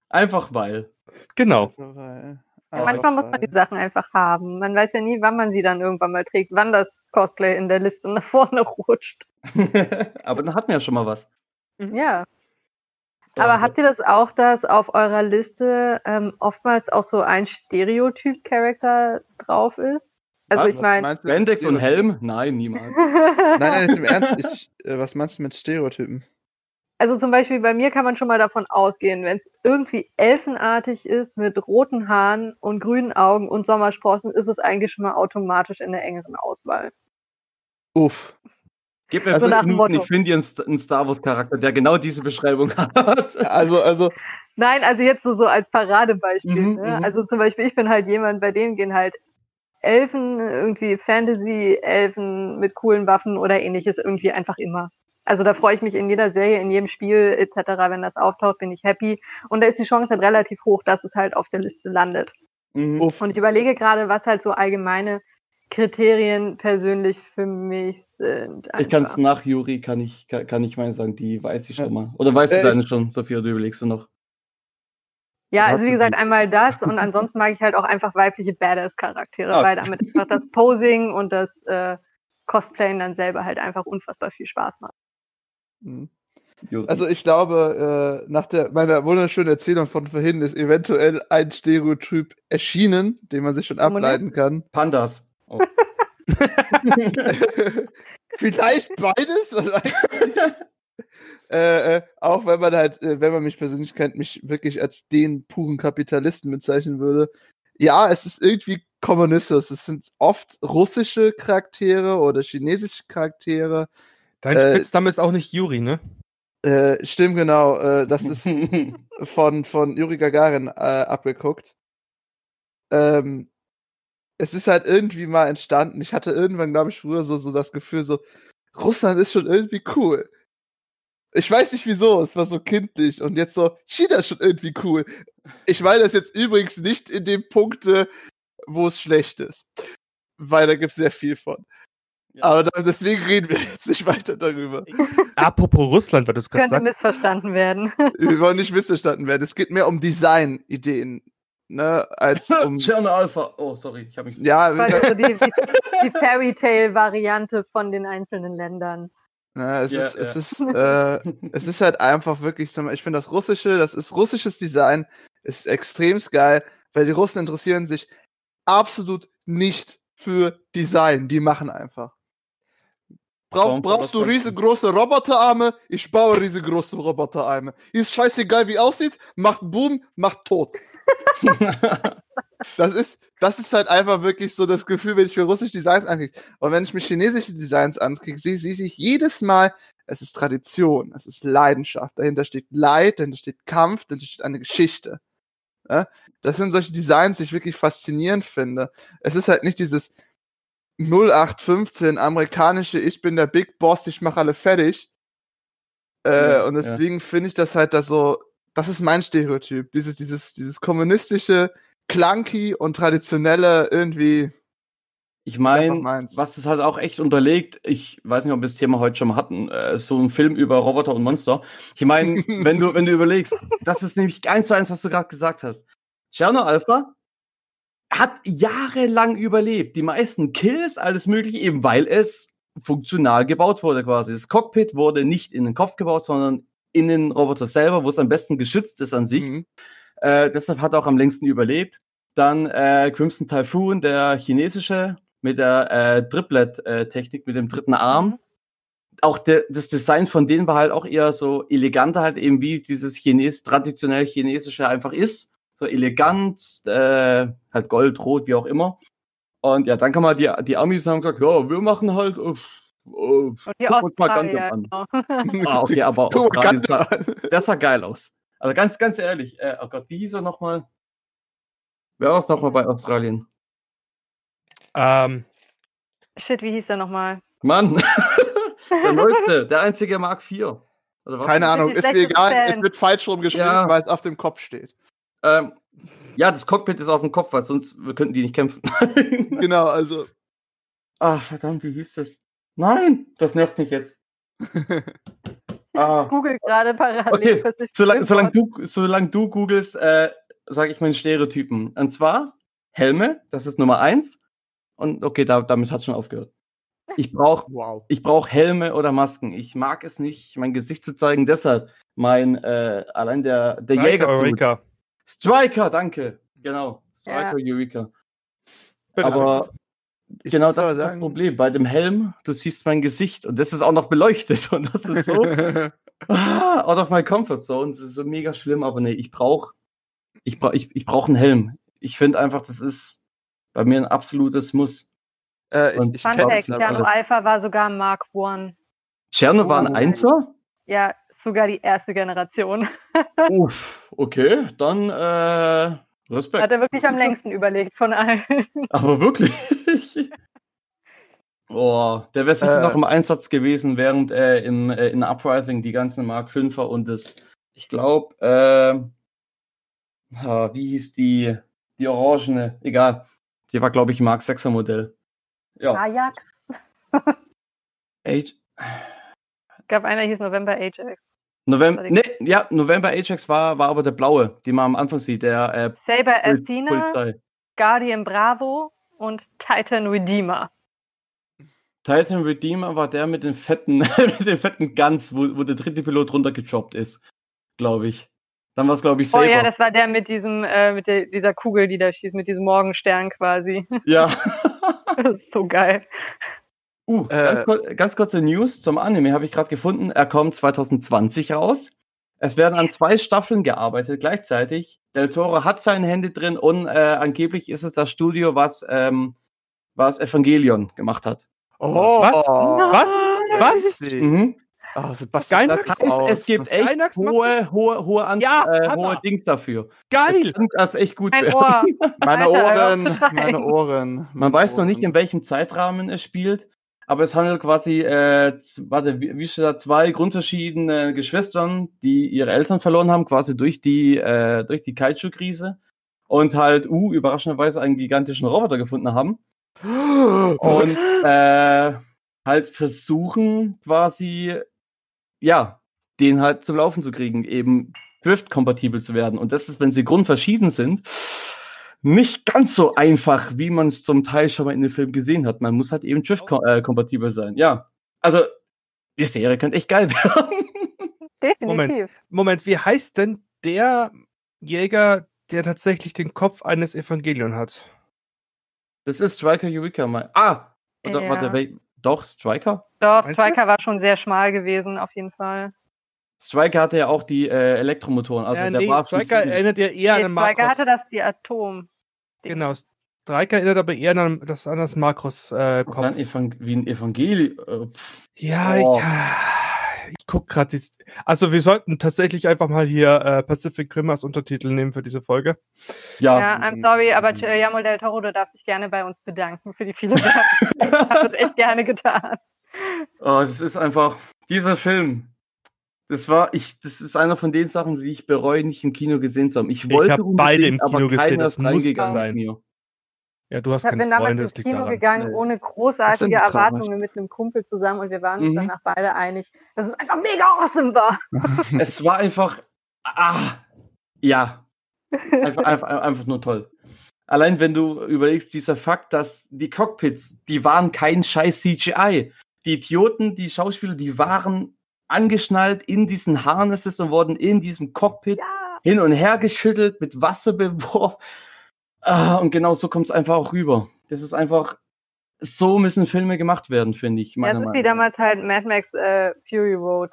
einfach weil. Genau. Weil- Ja, manchmal muss man die Sachen einfach haben. Man weiß ja nie, wann man sie dann irgendwann mal trägt, wann das Cosplay in der Liste nach vorne *laughs* rutscht. *laughs* aber dann hatten wir ja schon mal was. Ja. Aber habt ihr das auch, dass auf eurer Liste ähm, oftmals auch so ein Stereotyp-Charakter drauf ist? Also Was? ich meine, Meinst du- Bendix und Helm? Nein, niemals. *laughs* Nein, nein, jetzt im Ernst. Ich, äh, was meinst du mit Stereotypen? Also zum Beispiel bei mir kann man schon mal davon ausgehen, wenn es irgendwie elfenartig ist mit roten Haaren und grünen Augen und Sommersprossen, ist es eigentlich schon mal automatisch in der engeren Auswahl. Uff. Gib mir So fünf Minuten, Motto. ich finde dir einen St- einen Star Wars-Charakter, der genau diese Beschreibung hat. *laughs* Also, also, Nein, also jetzt so, so als Paradebeispiel. Mhm, ne? mhm. Also zum Beispiel, ich bin halt jemand, bei denen gehen halt Elfen, irgendwie Fantasy, Elfen mit coolen Waffen oder ähnliches irgendwie einfach immer. Also da freue ich mich in jeder Serie, in jedem Spiel etc., wenn das auftaucht, bin ich happy. Und da ist die Chance halt relativ hoch, dass es halt auf der Liste landet. Mhm. Und ich überlege gerade, was halt so allgemeine Kriterien persönlich für mich sind. Ich kann es einfach. nach Juri, kann ich, kann, kann ich meine sagen, die weiß ich schon mal. Oder weißt Äh, du deine ich- schon, Sophia, du überlegst du noch? Ja, also wie gesagt, einmal das und *laughs* ansonsten mag ich halt auch einfach weibliche Badass-Charaktere, Ah, weil damit einfach das Posing und das äh, Cosplayen dann selber halt einfach unfassbar viel Spaß macht. Mhm. Also ich glaube, äh, nach der, meiner wunderschönen Erzählung von vorhin ist eventuell ein Stereotyp erschienen, den man sich schon ableiten kann. Pandas. Oh. *laughs* Vielleicht beides, nicht. äh, äh, auch wenn man halt, äh, wenn man mich persönlich kennt, mich wirklich als den puren Kapitalisten bezeichnen würde. Ja, es ist irgendwie Kommunismus. Es sind oft russische Charaktere oder chinesische Charaktere. Dein Äh, Spitzname ist auch nicht Juri, ne? Äh, stimmt genau. Äh, das ist *laughs* von, von Yuri Gagarin äh, abgeguckt. Ähm, es ist halt irgendwie mal entstanden. Ich hatte irgendwann, glaube ich, früher so, so das Gefühl, so, Russland ist schon irgendwie cool. Ich weiß nicht wieso, es war so kindlich und jetzt so, China ist schon irgendwie cool. Ich meine das jetzt übrigens nicht in dem Punkte, wo es schlecht ist. Weil da gibt es sehr viel von. Ja. Aber da, deswegen reden wir jetzt nicht weiter darüber. *laughs* Apropos Russland, weil du es Das gerade könnte sagst. missverstanden werden. *laughs* Wir wollen nicht missverstanden werden. Es geht mehr um Design-Ideen, ne, als *laughs* um. Cherno Alpha. Oh, sorry, ich habe mich. ja, wie Weil gesagt, so die, die, die Fairy Tale-Variante von den einzelnen Ländern. ne, es, Ja, ist, es, ja. ist, äh, es ist halt einfach wirklich so. Ich finde das Russische, das ist russisches Design, ist extrem geil, weil die Russen interessieren sich absolut nicht für Design. Die machen einfach. Brauch, brauchst du riesengroße Roboterarme? Ich baue riesengroße Roboterarme. Ist scheißegal, wie aussieht. Macht Boom, macht tot. *laughs* Das ist, das ist halt einfach wirklich so das Gefühl, wenn ich mir russische Designs ankriege. Und wenn ich mir chinesische Designs ankriege, sehe sehe ich jedes Mal, es ist Tradition, es ist Leidenschaft. Dahinter steht Leid, dahinter steht Kampf, dahinter steht eine Geschichte. Ja? Das sind solche Designs, die ich wirklich faszinierend finde. Es ist halt nicht dieses 0815 amerikanische, ich bin der Big Boss, ich mache alle fertig. Äh, Ja, und ja. deswegen finde ich das halt da so, das ist mein Stereotyp. Dieses, dieses, dieses kommunistische, clunky und traditionelle irgendwie. Ich meine, was es halt auch echt unterlegt, ich weiß nicht, ob wir das Thema heute schon mal hatten, äh, so ein Film über Roboter und Monster. Ich meine, *laughs* wenn du, wenn du überlegst, das ist nämlich eins zu eins, was du gerade gesagt hast. Cherno Alpha hat jahrelang überlebt. Die meisten Kills, alles mögliche, eben weil es funktional gebaut wurde quasi. Das Cockpit wurde nicht in den Kopf gebaut, sondern in den Roboter selber, wo es am besten geschützt ist an sich. Mhm. Äh, deshalb hat er auch am längsten überlebt. Dann äh, Crimson Typhoon, der chinesische, mit der äh, Triplet-Technik, mit dem dritten Arm. Auch der, das Design von denen war halt auch eher so eleganter, halt eben wie dieses Chines traditionell chinesische einfach ist. So elegant, äh, halt gold, rot, wie auch immer. Und ja, dann kann man die, die Amis haben gesagt, ja, wir machen halt. Äh, Und die guck uns mal Gundam an. genau. *laughs* Ah, okay, aber Australien, sah, das sah geil aus. Also ganz, ganz ehrlich, äh, oh Gott, wie hieß er nochmal? Wer war es nochmal bei Australien? Ähm, Shit, wie hieß *laughs* der nochmal? Mann, der neueste, der einzige Mark IV. Also, warte Keine. Ahnung, ist mir egal, es Fans. wird falsch rumgeschrieben, Ja. weil es auf dem Kopf steht. Ähm, ja, das Cockpit ist auf dem Kopf, weil sonst wir könnten die nicht kämpfen. *laughs* Genau, also. Ach, verdammt, wie hieß das? Nein, das nervt mich jetzt. *laughs* ah. Google gerade parallel. Okay, Solange solang du, solang du googelst, äh, sage ich meine Stereotypen. Und zwar Helme, das ist Nummer eins. Und okay, da, damit hat schon aufgehört. Ich brauche *laughs* Wow. ich brauche Helme oder Masken. Ich mag es nicht, mein Gesicht zu zeigen. Deshalb mein äh, allein der der Jäger. Striker, danke. Genau. Striker Eureka. Aber Ich genau das aber ist das Problem. Bei dem Helm, du siehst mein Gesicht und das ist auch noch beleuchtet. *laughs* Und das ist so. *laughs* ah, out of my comfort zone. Das ist so mega schlimm, aber nee, ich brauche ich brauch, ich, ich brauch einen Helm. Ich finde einfach, das ist bei mir ein absolutes Muss. Äh, ich, Und ich Fun kenn- Fact, Cherno Alpha war sogar Mark One. Tscherno war ein. Einser? Ja, sogar die erste Generation. *laughs* Uff, okay, dann äh, Hat Respekt. er wirklich am längsten überlegt von allen. *laughs* Aber wirklich. *laughs* Oh, der wäre sicher Äh. noch im Einsatz gewesen, während äh, im, äh, in Uprising die ganzen Mark 5er und das, ich glaube, äh, ah, wie hieß die, die Orangene, egal. Die war, glaube ich, Mark 6er Modell. Ja, Ajax. Age, gab einer, hieß November Ajax. November, nee, ja, November Ajax war, war aber der blaue, den man am Anfang sieht, der äh, Saber Pol- Athena, Polizei. Guardian Bravo und Titan Redeemer. Titan Redeemer war der mit den fetten, *laughs* mit den fetten Guns, wo, wo der dritte Pilot runtergejobbt ist, glaube ich. Dann war es, glaube ich, Oh Saber. ja, das war der mit diesem, äh, mit der, dieser Kugel, die da schießt, mit diesem Morgenstern quasi. ja. *laughs* Das ist so geil. Uh, Äh. ganz, kur ganz kurze News zum Anime habe ich gerade gefunden. Er kommt 2020 raus. Es werden an zwei Staffeln gearbeitet gleichzeitig. Del Toro hat seine Hände drin und äh, angeblich ist es das Studio, was, ähm, was Evangelion gemacht hat. Oh, Was? Was? Was? Was? Mhm. Oh, Sebastian, Gainax lass Es, aus. es gibt echt Gainax hohe, hohe, hohe, An Ja, äh, hohe Dings dafür. Geil! Das echt gut Ein werden. Ohr. *laughs* Meine Alter, Ohren, meine Ohren. Man weiß noch nicht, in welchem Zeitrahmen es spielt, aber es handelt quasi, äh, warte, wie, wie steht da, zwei grundverschiedene Geschwistern, die ihre Eltern verloren haben, quasi durch die, äh, durch die Kaiju-Krise und halt, uh, überraschenderweise einen gigantischen Roboter gefunden haben *gasps* und äh, halt versuchen quasi, ja, den halt zum Laufen zu kriegen, eben Drift-kompatibel zu werden. Und das ist, wenn sie grundverschieden sind, nicht ganz so einfach, wie man es zum Teil schon mal in dem Film gesehen hat. Man muss halt eben Drift-kompatibel sein. Ja, also die Serie könnte echt geil *laughs* werden. Definitiv. Moment, wie heißt denn der Jäger, der tatsächlich den Kopf eines Evangelion hat? Das ist Striker Eureka mal. Ah, oder Ja. warte, doch Striker. Doch? Striker war schon sehr schmal gewesen, auf jeden Fall. Striker hatte ja auch die äh, Elektromotoren. Also ja, der nee, Striker erinnert ja eher Nee, an den Striker Makros. hatte das die Atom. Genau, Striker erinnert aber eher an das, an das Makros äh, dann wie ein Evangelium. Äh. Ja, Oh. ja. Ich guck gerade. Also wir sollten tatsächlich einfach mal hier äh, Pacific Rim als Untertitel nehmen für diese Folge. ja. Ja, I'm sorry, aber Guillermo del Toro, du darfst dich gerne bei uns bedanken für die viele Werbung. *laughs* Ich habe das echt gerne getan. Oh, das ist einfach, dieser Film. Das war, ich, das ist einer von den Sachen, die ich bereue, nicht im Kino gesehen zu haben. Ich wollte hab beide im unbedingt, aber Kino gesehen, keiner das reingegangen sein. mir. Ja, du hast Ich keine bin damals ins Kino gegangen Nee. ohne großartige. Erwartungen mit einem Kumpel zusammen und wir waren uns Mhm. danach beide einig, dass es einfach mega awesome war. *laughs* *laughs* Es war einfach, ah, ja, einfach, einfach, einfach nur toll. Allein wenn du überlegst, dieser Fakt, dass die Cockpits, die waren kein scheiß CGI. Die Idioten, die Schauspieler, die waren angeschnallt in diesen Harnesses und wurden in diesem Cockpit Ja, hin und her geschüttelt, mit Wasser *laughs* beworfen. Ah, und genau so kommt es einfach auch rüber. Das ist einfach, so müssen Filme gemacht werden, finde ich. es ist wie Meinung nach. damals halt Mad Max äh, Fury Road.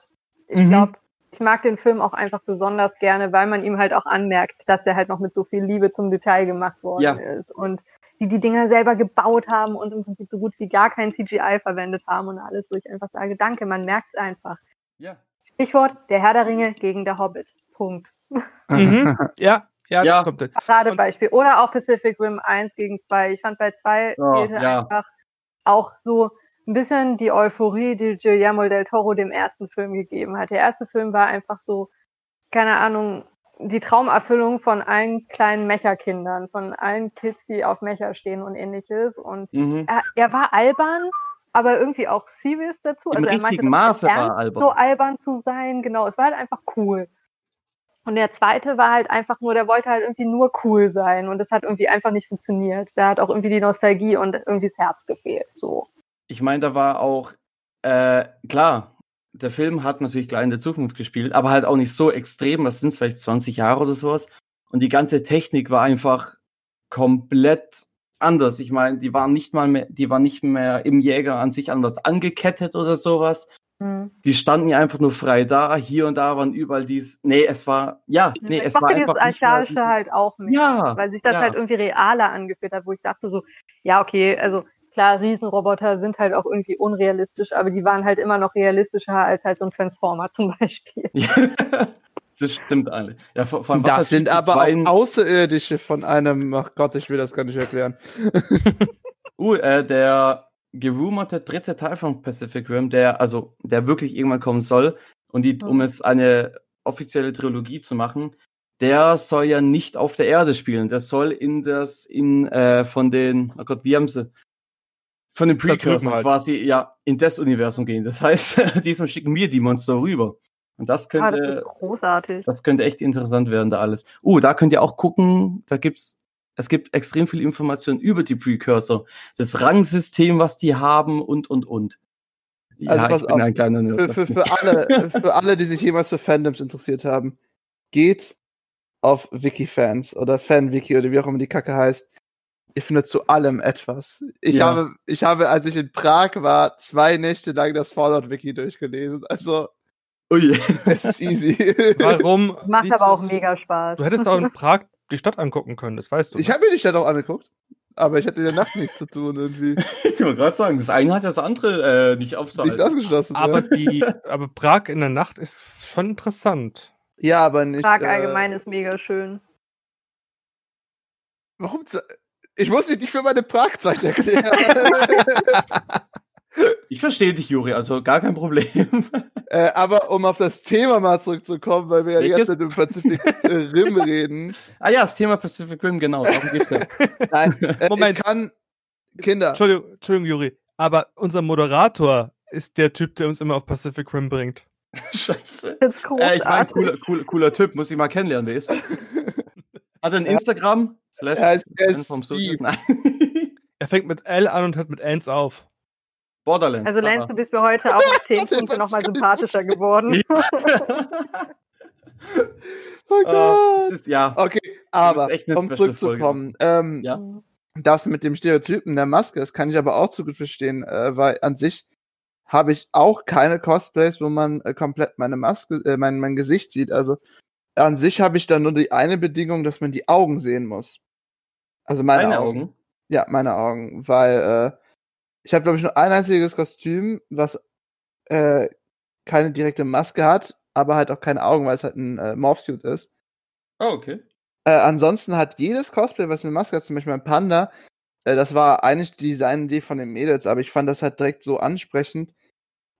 Ich Mhm. glaube, ich mag den Film auch einfach besonders gerne, weil man ihm halt auch anmerkt, dass er halt noch mit so viel Liebe zum Detail gemacht worden Ja. ist und die die Dinger selber gebaut haben und im Prinzip so gut wie gar kein CGI verwendet haben und alles, wo ich einfach sage, danke, man merkt es einfach. Ja. Stichwort, der Herr der Ringe gegen der Hobbit. Punkt. Mhm. *laughs* Ja, ja, Ja. das kommt hin. Paradebeispiel. Oder auch Pacific Rim 1 gegen 2. Ich fand bei 2 Oh, fehlte ja. einfach auch so ein bisschen die Euphorie, die Guillermo del Toro dem ersten Film gegeben hat. Der erste Film war einfach so, keine Ahnung, die Traumerfüllung von allen kleinen Mecherkindern, von allen Kids, die auf Mecher stehen und ähnliches. Und Mhm. er, er war albern, aber irgendwie auch serious dazu. Im also er meinte Maße war er albern. so albern zu sein. Genau, es war halt einfach cool. Und der zweite war halt einfach nur, der wollte halt irgendwie nur cool sein und das hat irgendwie einfach nicht funktioniert. Da hat auch irgendwie die Nostalgie und irgendwie das Herz gefehlt. So. ich meine, da war auch, äh, klar, der Film hat natürlich klar in der Zukunft gespielt, aber halt auch nicht so extrem, was sind es vielleicht 20 Jahre oder sowas. Und die ganze Technik war einfach komplett anders. Ich meine, die waren nicht mal mehr, die waren nicht mehr im Jäger an sich anders angekettet oder sowas. Hm. Die standen ja einfach nur frei da, hier und da waren überall dies. Nee, es war, ja, nee, ich es war dieses einfach nicht mehr- Archaische halt auch mehr. Ja, weil sich das ja. halt irgendwie realer angefühlt hat, wo ich dachte so, ja, okay, also klar, Riesenroboter sind halt auch irgendwie unrealistisch, aber die waren halt immer noch realistischer als halt so ein Transformer zum *laughs* Beispiel. Das stimmt alle. Ja, vor, vor Das sind aber auch Außerirdische von einem, ach Gott, ich will das gar nicht erklären. *laughs* *laughs* Uh, äh, der gerumorte dritte Teil von Pacific Rim, der, also, der wirklich irgendwann kommen soll, und die, um es eine offizielle Trilogie zu machen, der soll ja nicht auf der Erde spielen. Der soll in das, in, äh, von den, oh Gott, wie haben sie? Von den Precursor halt. quasi, ja, in das Universum gehen. Das heißt, *laughs* diesmal schicken wir die Monster rüber. Und das Ah, könnte, das wird großartig. das könnte echt interessant werden, da alles. Uh, da könnt ihr auch gucken, da gibt's, es gibt extrem viel Information über die Precursor, das Rangsystem, was die haben und, und, und. Ja, Also pass ich bin auf, ein kleiner Nerd. Für, für, für, alle, für alle, die sich jemals für Fandoms interessiert haben, geht auf Wiki-Fans oder Fan-Wiki oder wie auch immer die Kacke heißt. Ihr findet zu allem etwas. Ich, Ja. habe, ich habe, als ich in Prag war, zwei Nächte lang das Fallout-Wiki durchgelesen. Also, Ui. es *laughs* ist easy. Warum? *laughs* Das macht aber auch mega Spaß. Du hättest auch in Prag die Stadt angucken können, das weißt du. Ich habe mir die Stadt auch angeguckt, aber ich hatte in der Nacht nichts zu tun irgendwie. *laughs* Ich wollte gerade sagen, das eine hat das andere äh, nicht Nicht aufzuhalten. ausgeschlossen. aber ne? die, aber Prag in der Nacht ist schon interessant. Ja, aber nicht. Prag äh, allgemein ist mega schön. Warum zu, Ich muss mich nicht für meine Prag-Zeit erklären. Ich verstehe dich, Juri, also gar kein Problem. *laughs* äh, aber um auf das Thema mal zurückzukommen, weil wir ja die ganze Zeit über Pazifik äh, Rim *laughs* reden. ah ja, das Thema Pacific Rim, genau, darum geht's ja. *laughs* Nein, äh, Moment. ich kann. Kinder, Entschuldigung, Entschuldigung, Juri, aber unser Moderator ist der Typ, der uns immer auf Pacific Rim bringt. Scheiße. Das ist Äh, großartig. ich meine, cooler, cooler, cooler Typ, muss ich mal kennenlernen, wer ist das? Hat er ein Instagram? Slash Er heißt- er? Nein. Er fängt mit L an und hört mit Ants auf. Borderlands. also Lance, aber- du bist mir heute auch um 10 Warte, Punkte nochmal sympathischer geworden. *laughs* oh Äh, Gott. es ist, ja, Okay, aber um zurückzukommen, ähm, Ja. das mit dem Stereotypen der Maske, das kann ich aber auch zu gut verstehen, äh, weil an sich habe ich auch keine Cosplays, wo man äh, komplett meine Maske, äh, mein, mein Gesicht sieht. Also an sich habe ich dann nur die eine Bedingung, dass man die Augen sehen muss. Also meine Deine Augen. Augen. Ja, meine Augen, weil äh, ich habe glaube ich nur ein einziges Kostüm, was äh, keine direkte Maske hat, aber halt auch keine Augen, weil es halt ein äh, Morphsuit ist. Oh, okay. Äh, ansonsten hat jedes Cosplay, was mit Maske hat, zum Beispiel mein Panda, äh, das war eigentlich die Designidee von den Mädels, aber ich fand das halt direkt so ansprechend,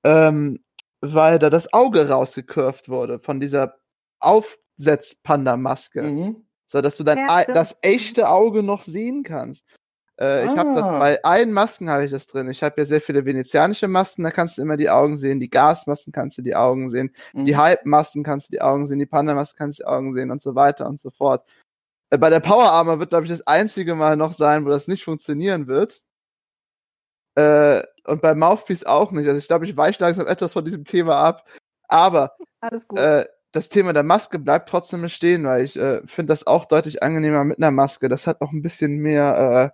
ähm, weil da das Auge rausgekürft wurde von dieser Aufsetz-Panda-Maske, Mhm. so dass du dein Ja, das echte Auge noch sehen kannst. Äh, ich habe das Ah. bei allen Masken habe ich das drin. Ich habe ja sehr viele venezianische Masken, da kannst du immer die Augen sehen. Die Gasmasken kannst du die Augen sehen. Die Mhm. Hype-Masken kannst du die Augen sehen, die Panda-Masken kannst du die Augen sehen und so weiter und so fort. Äh, Bei der Power Armor wird, glaube ich, das einzige Mal noch sein, wo das nicht funktionieren wird. Äh, und bei Mouthpiece auch nicht. Also ich glaube, ich weiche langsam etwas von diesem Thema ab. Aber äh, das Thema der Maske bleibt trotzdem bestehen, weil ich äh, finde das auch deutlich angenehmer mit einer Maske. Das hat noch ein bisschen mehr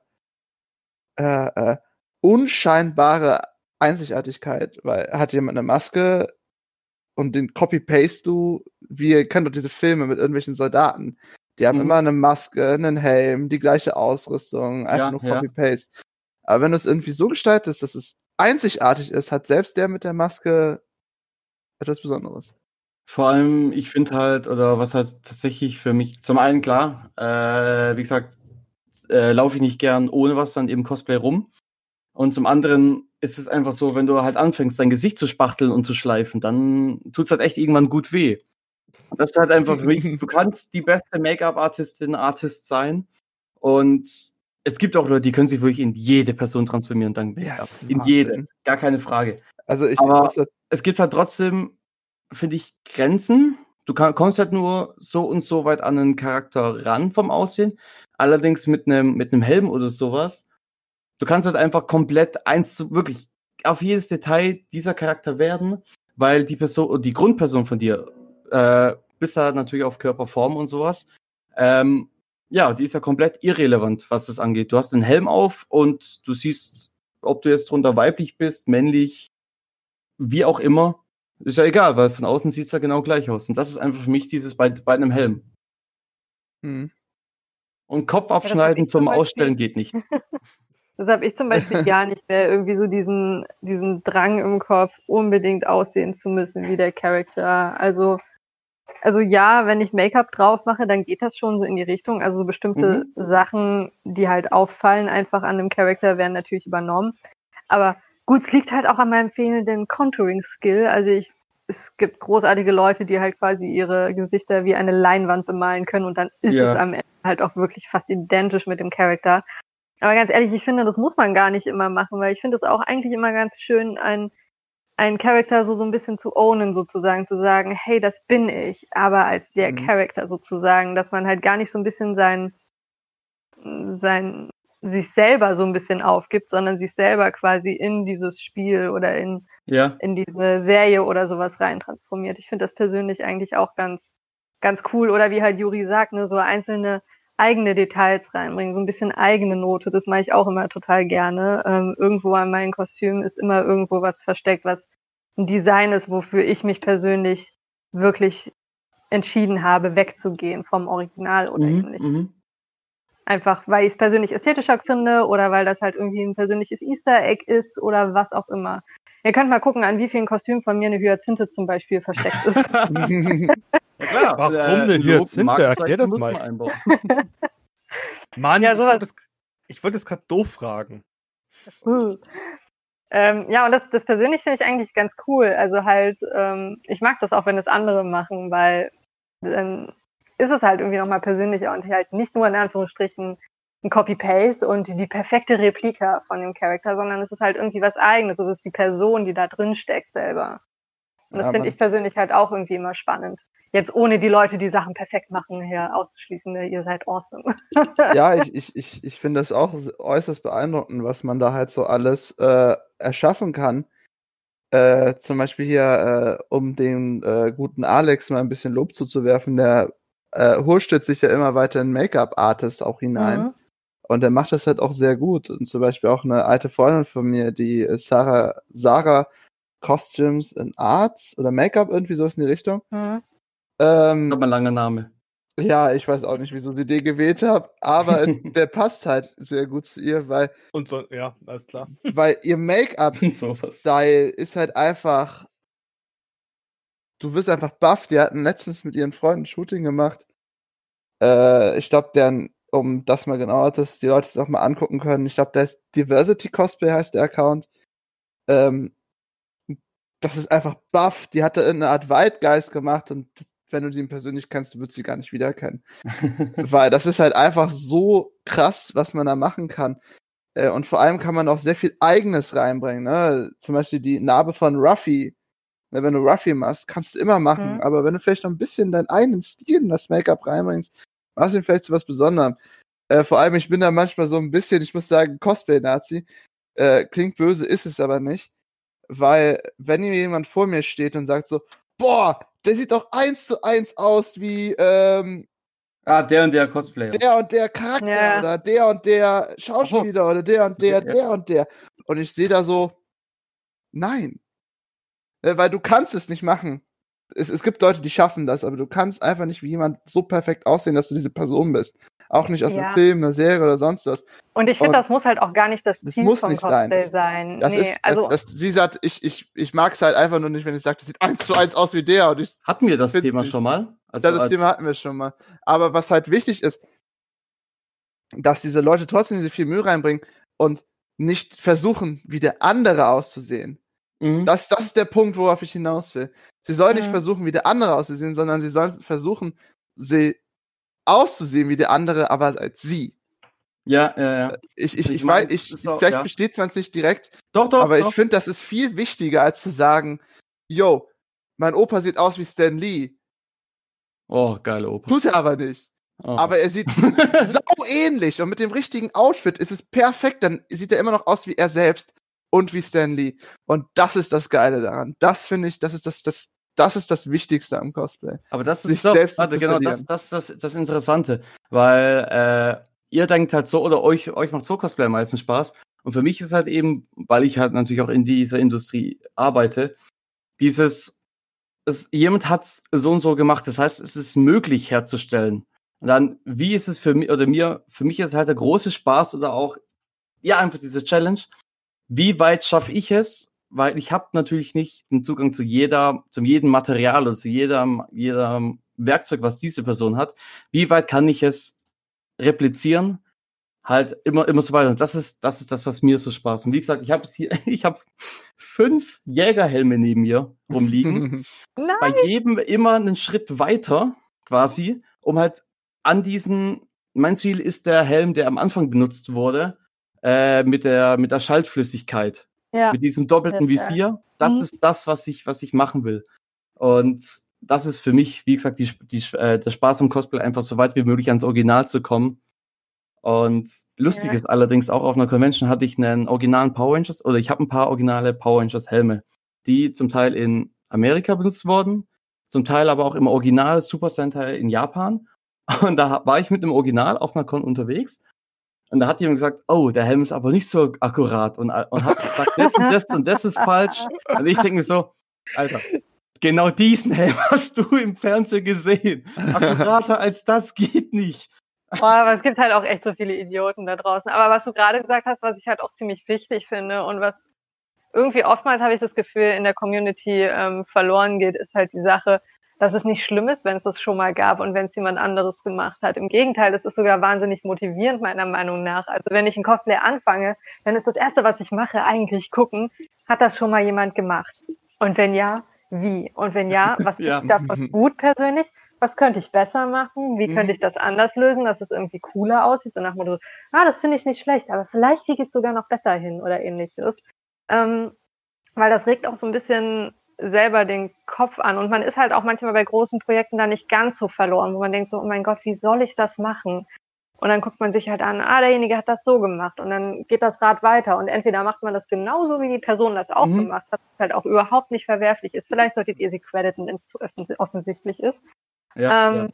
äh, äh, unscheinbare Einzigartigkeit, weil hat jemand eine Maske und den copy-paste du, wie ihr kennt doch diese Filme mit irgendwelchen Soldaten. Die haben Mhm. immer eine Maske, einen Helm, die gleiche Ausrüstung, einfach Ja, nur ja. copy-paste. Aber wenn du es irgendwie so gestaltest, dass es einzigartig ist, hat selbst der mit der Maske etwas Besonderes. Vor allem, ich finde halt, oder was halt tatsächlich für mich, zum einen klar, äh, wie gesagt, äh, laufe ich nicht gern ohne was dann eben Cosplay rum. Und zum anderen ist es einfach so, wenn du halt anfängst, dein Gesicht zu spachteln und zu schleifen, dann tut's halt echt irgendwann gut weh. Und das ist halt einfach für mich, *laughs* du kannst die beste Make-up-Artistin, Artist sein. Und es gibt auch Leute, die können sich wirklich in jede Person transformieren dank Ja, Make-up. ist in jede. Gar keine Frage Also ich Aber- muss das- es gibt halt trotzdem, finde ich, Grenzen. Du kann, kommst halt nur so und so weit an einen Charakter ran vom Aussehen. Allerdings mit einem mit einem Helm oder sowas. Du kannst halt einfach komplett eins zu wirklich auf jedes Detail dieser Charakter werden, weil die Person, die Grundperson von dir, äh, bis da natürlich auf Körperform und sowas, ähm, ja, die ist ja komplett irrelevant, was das angeht. Du hast einen Helm auf und du siehst, ob du jetzt drunter weiblich bist, männlich, wie auch immer. Ist ja egal, weil von außen sieht es ja genau gleich aus. Und das ist einfach für mich dieses bei, bei einem Helm. Hm. Und Kopf abschneiden ich zum zum Ausstellen geht nicht. *laughs* Das habe ich zum Beispiel *laughs* gar nicht mehr irgendwie so diesen, diesen Drang im Kopf, unbedingt aussehen zu müssen wie der Charakter. Also, also ja, wenn ich Make-up drauf mache, dann geht das schon so in die Richtung. Also so bestimmte Sachen, die halt auffallen, einfach an dem Charakter, werden natürlich übernommen. Aber gut, es liegt halt auch an meinem fehlenden Contouring-Skill. Also ich, es gibt großartige Leute, die halt quasi ihre Gesichter wie eine Leinwand bemalen können und dann ist Ja. es am Ende halt auch wirklich fast identisch mit dem Charakter. Aber ganz ehrlich, ich finde, das muss man gar nicht immer machen, weil ich finde es auch eigentlich immer ganz schön, ein einen Charakter so so ein bisschen zu ownen sozusagen, zu sagen, hey, das bin ich, aber als der Mhm. Charakter sozusagen, dass man halt gar nicht so ein bisschen sein sein sich selber so ein bisschen aufgibt, sondern sich selber quasi in dieses Spiel oder in Ja. in diese Serie oder sowas rein transformiert. Ich finde das persönlich eigentlich auch ganz, ganz cool. Oder wie halt Juri sagt, ne, so einzelne eigene Details reinbringen, so ein bisschen eigene Note. Das mache ich auch immer total gerne. Ähm, irgendwo an meinen Kostümen ist immer irgendwo was versteckt, was ein Design ist, wofür ich mich persönlich wirklich entschieden habe, wegzugehen vom Original oder Mhm, nicht. mhm. Einfach weil ich es persönlich ästhetischer finde oder weil das halt irgendwie ein persönliches Easter Egg ist oder was auch immer. Ihr könnt mal gucken, an wie vielen Kostümen von mir eine Hyazinthe zum Beispiel versteckt ist. *laughs* *laughs* Ja, klar. *laughs* Warum Äh, Logo- Hyazinthe? Markenzeichen Erklär das mal. *laughs* Mann, Ja, ich sowas- wollte es- ich wollte es gerade doof fragen. ähm, ja, und das, das persönlich finde ich eigentlich ganz cool. Also halt, ähm, ich mag das auch, wenn es andere machen, weil dann ist es halt irgendwie nochmal persönlicher und halt nicht nur in Anführungsstrichen ein Copy-Paste und die perfekte Replika von dem Charakter, sondern es ist halt irgendwie was eigenes. Es ist die Person, die da drin steckt selber. Und das finde ich persönlich halt auch irgendwie immer spannend. Jetzt ohne die Leute, die Sachen perfekt machen, hier auszuschließen, ne? ihr seid awesome. *laughs* ja, ich, ich, ich, ich finde das auch äußerst beeindruckend, was man da halt so alles äh, erschaffen kann. Äh, zum Beispiel hier, äh, um den äh, guten Alex mal ein bisschen Lob zuzuwerfen, der äh, hurstet sich ja immer weiter in Make-up-Artist auch hinein. Mhm. Und er macht das halt auch sehr gut. Und zum Beispiel auch eine alte Freundin von mir, die Sarah, Sarah Costumes and Arts oder Make-up, irgendwie sowas in die Richtung. Mhm. Ähm, ein langer Name. ja, ich weiß auch nicht, wieso sie den gewählt hat, aber es, *laughs* der passt halt sehr gut zu ihr, weil, Und so, ja, alles klar. *laughs* weil ihr Make-up-Style *laughs* ist halt einfach. Du bist einfach baff. Die hatten letztens mit ihren Freunden ein Shooting gemacht. Äh, ich glaube, deren, um das mal genauer, dass die Leute es auch mal angucken können. Ich glaube, da ist Diversity Cosplay heißt der Account. Ähm, das ist einfach baff. Die hatte eine Art Waldgeist gemacht und wenn du den persönlich kennst, du würdest sie gar nicht wiedererkennen. *laughs* Weil das ist halt einfach so krass, was man da machen kann. Äh, und vor allem kann man auch sehr viel Eigenes reinbringen. Ne? Zum Beispiel die Narbe von Ruffy. Ne, wenn du Ruffy machst, kannst du immer machen. Mhm. Aber wenn du vielleicht noch ein bisschen deinen eigenen Stil in das Make-up reinbringst, machst du ihn vielleicht zu was Besonderem. Äh, vor allem, ich bin da manchmal so ein bisschen, ich muss sagen, Cosplay-Nazi. Äh, klingt böse, ist es aber nicht. Weil, wenn mir jemand vor mir steht und sagt so, boah, der sieht doch eins zu eins aus wie ähm, ah, der und der Cosplayer. der und der Charakter Ja. oder der und der Schauspieler oder der und der, Ja, ja. der und der. Und ich sehe da so, nein. Äh, Weil du kannst es nicht machen. Es, es gibt Leute, die schaffen das, aber du kannst einfach nicht wie jemand so perfekt aussehen, dass du diese Person bist. Auch nicht aus Ja. einem Film, einer Serie oder sonst was. Und ich finde, das muss halt auch gar nicht das das Ziel muss vom nicht sein. Cosplay Das- sein. Das nee, ist, also das, das, wie gesagt, ich, ich, ich mag es halt einfach nur nicht, wenn ich sage, das sieht eins zu eins aus wie der. Und ich, Hatten wir das Thema nicht. schon mal? Also ja, das als- Thema hatten wir schon mal. Aber was halt wichtig ist, dass diese Leute trotzdem diese viel Mühe reinbringen und nicht versuchen, wie der andere auszusehen. Mhm. Das, das ist der Punkt, worauf ich hinaus will. Sie sollen nicht Mhm. versuchen, wie der andere auszusehen, sondern sie sollen versuchen, sie auszusehen wie der andere, aber als sie. ja, ja, ja. Ich, ich, Ich ich, mein, weiß, ich, auch- vielleicht ja. versteht man es nicht direkt, Doch, doch. aber doch. ich finde, das ist viel wichtiger, als zu sagen, yo, mein Opa sieht aus wie Stan Lee. oh, geile Oper. Tut er aber nicht. Oh. Aber er sieht *laughs* sau ähnlich und mit dem richtigen Outfit ist es perfekt. Dann sieht er immer noch aus wie er selbst und wie Stan Lee. Und das ist das Geile daran. Das finde ich, das ist das, das, das ist das Wichtigste am Cosplay. Aber das ist doch, selbst warte, genau, das, das, das, das Interessante, weil äh, ihr denkt halt so, oder euch, euch macht so Cosplay am meisten Spaß, Und für mich ist halt eben, weil ich halt natürlich auch in dieser Industrie arbeite, dieses, es, jemand hat es so und so gemacht. Das heißt, es ist möglich herzustellen. Und dann, wie ist es für mich oder mir, für mich ist es halt der große Spaß oder auch, ja, einfach diese Challenge. Wie weit schaffe ich es? Weil ich habe natürlich nicht den Zugang zu jeder, zu jedem Material oder zu jedem, jedem Werkzeug, was diese Person hat. Wie weit kann ich es replizieren? Halt immer, immer so weiter. Und das ist, das ist das, was mir so Spaß. Und wie gesagt, ich habe hier, *laughs* ich habe fünf Jägerhelme neben mir rumliegen. *laughs* Nein. Bei jedem immer einen Schritt weiter, quasi, um halt an diesen, mein Ziel ist der Helm, der am Anfang benutzt wurde, äh, mit der, mit der Schaltflüssigkeit. Ja. Mit diesem doppelten. Visier. Das Mhm. ist das, was ich, was ich machen will. Und das ist für mich, wie gesagt, die, die, äh, der Spaß am Cosplay, einfach so weit wie möglich ans Original zu kommen. Und lustig Ja. ist allerdings auch auf einer Convention hatte ich einen originalen Power Rangers oder ich habe ein paar originale Power Rangers Helme, die zum Teil in Amerika benutzt wurden, zum Teil aber auch im Original Super Sentai in Japan. *laughs* Und da war ich mit dem Original auf einer Con unterwegs. Und da hat jemand gesagt, oh, der Helm ist aber nicht so akkurat und, und hat gesagt, das und das und das ist falsch. Und ich denke mir so, Alter, genau diesen Helm hast du im Fernsehen gesehen. Akkurater als das geht nicht. Boah, aber es gibt halt auch echt so viele Idioten da draußen. Aber was du gerade gesagt hast, was ich halt auch ziemlich wichtig finde und was irgendwie oftmals habe ich das Gefühl in der Community ähm, verloren geht, ist halt die Sache, dass es nicht schlimm ist, wenn es das schon mal gab und wenn es jemand anderes gemacht hat. Im Gegenteil, das ist sogar wahnsinnig motivierend meiner Meinung nach. Also wenn ich ein Cosplay anfange, dann ist das Erste, was ich mache, eigentlich gucken, hat das schon mal jemand gemacht? Und wenn ja, wie? Und wenn ja, was *laughs* Ja. ist davon gut persönlich? Was könnte ich besser machen? Wie Mhm. könnte ich das anders lösen, dass es irgendwie cooler aussieht? So nach dem Motto, ah, das finde ich nicht schlecht, aber vielleicht kriege ich es sogar noch besser hin oder ähnliches. Ähm, weil das regt auch so ein bisschen selber den Kopf an. Und man ist halt auch manchmal bei großen Projekten da nicht ganz so verloren, wo man denkt so, oh mein Gott, wie soll ich das machen? Und dann guckt man sich halt an, ah, derjenige hat das so gemacht. Und dann geht das Rad weiter. Und entweder macht man das genauso, wie die Person das auch Mhm. gemacht hat, was halt auch überhaupt nicht verwerflich ist. Vielleicht solltet ihr sie crediten, wenn es zu offens- offensichtlich ist. Ja, ähm,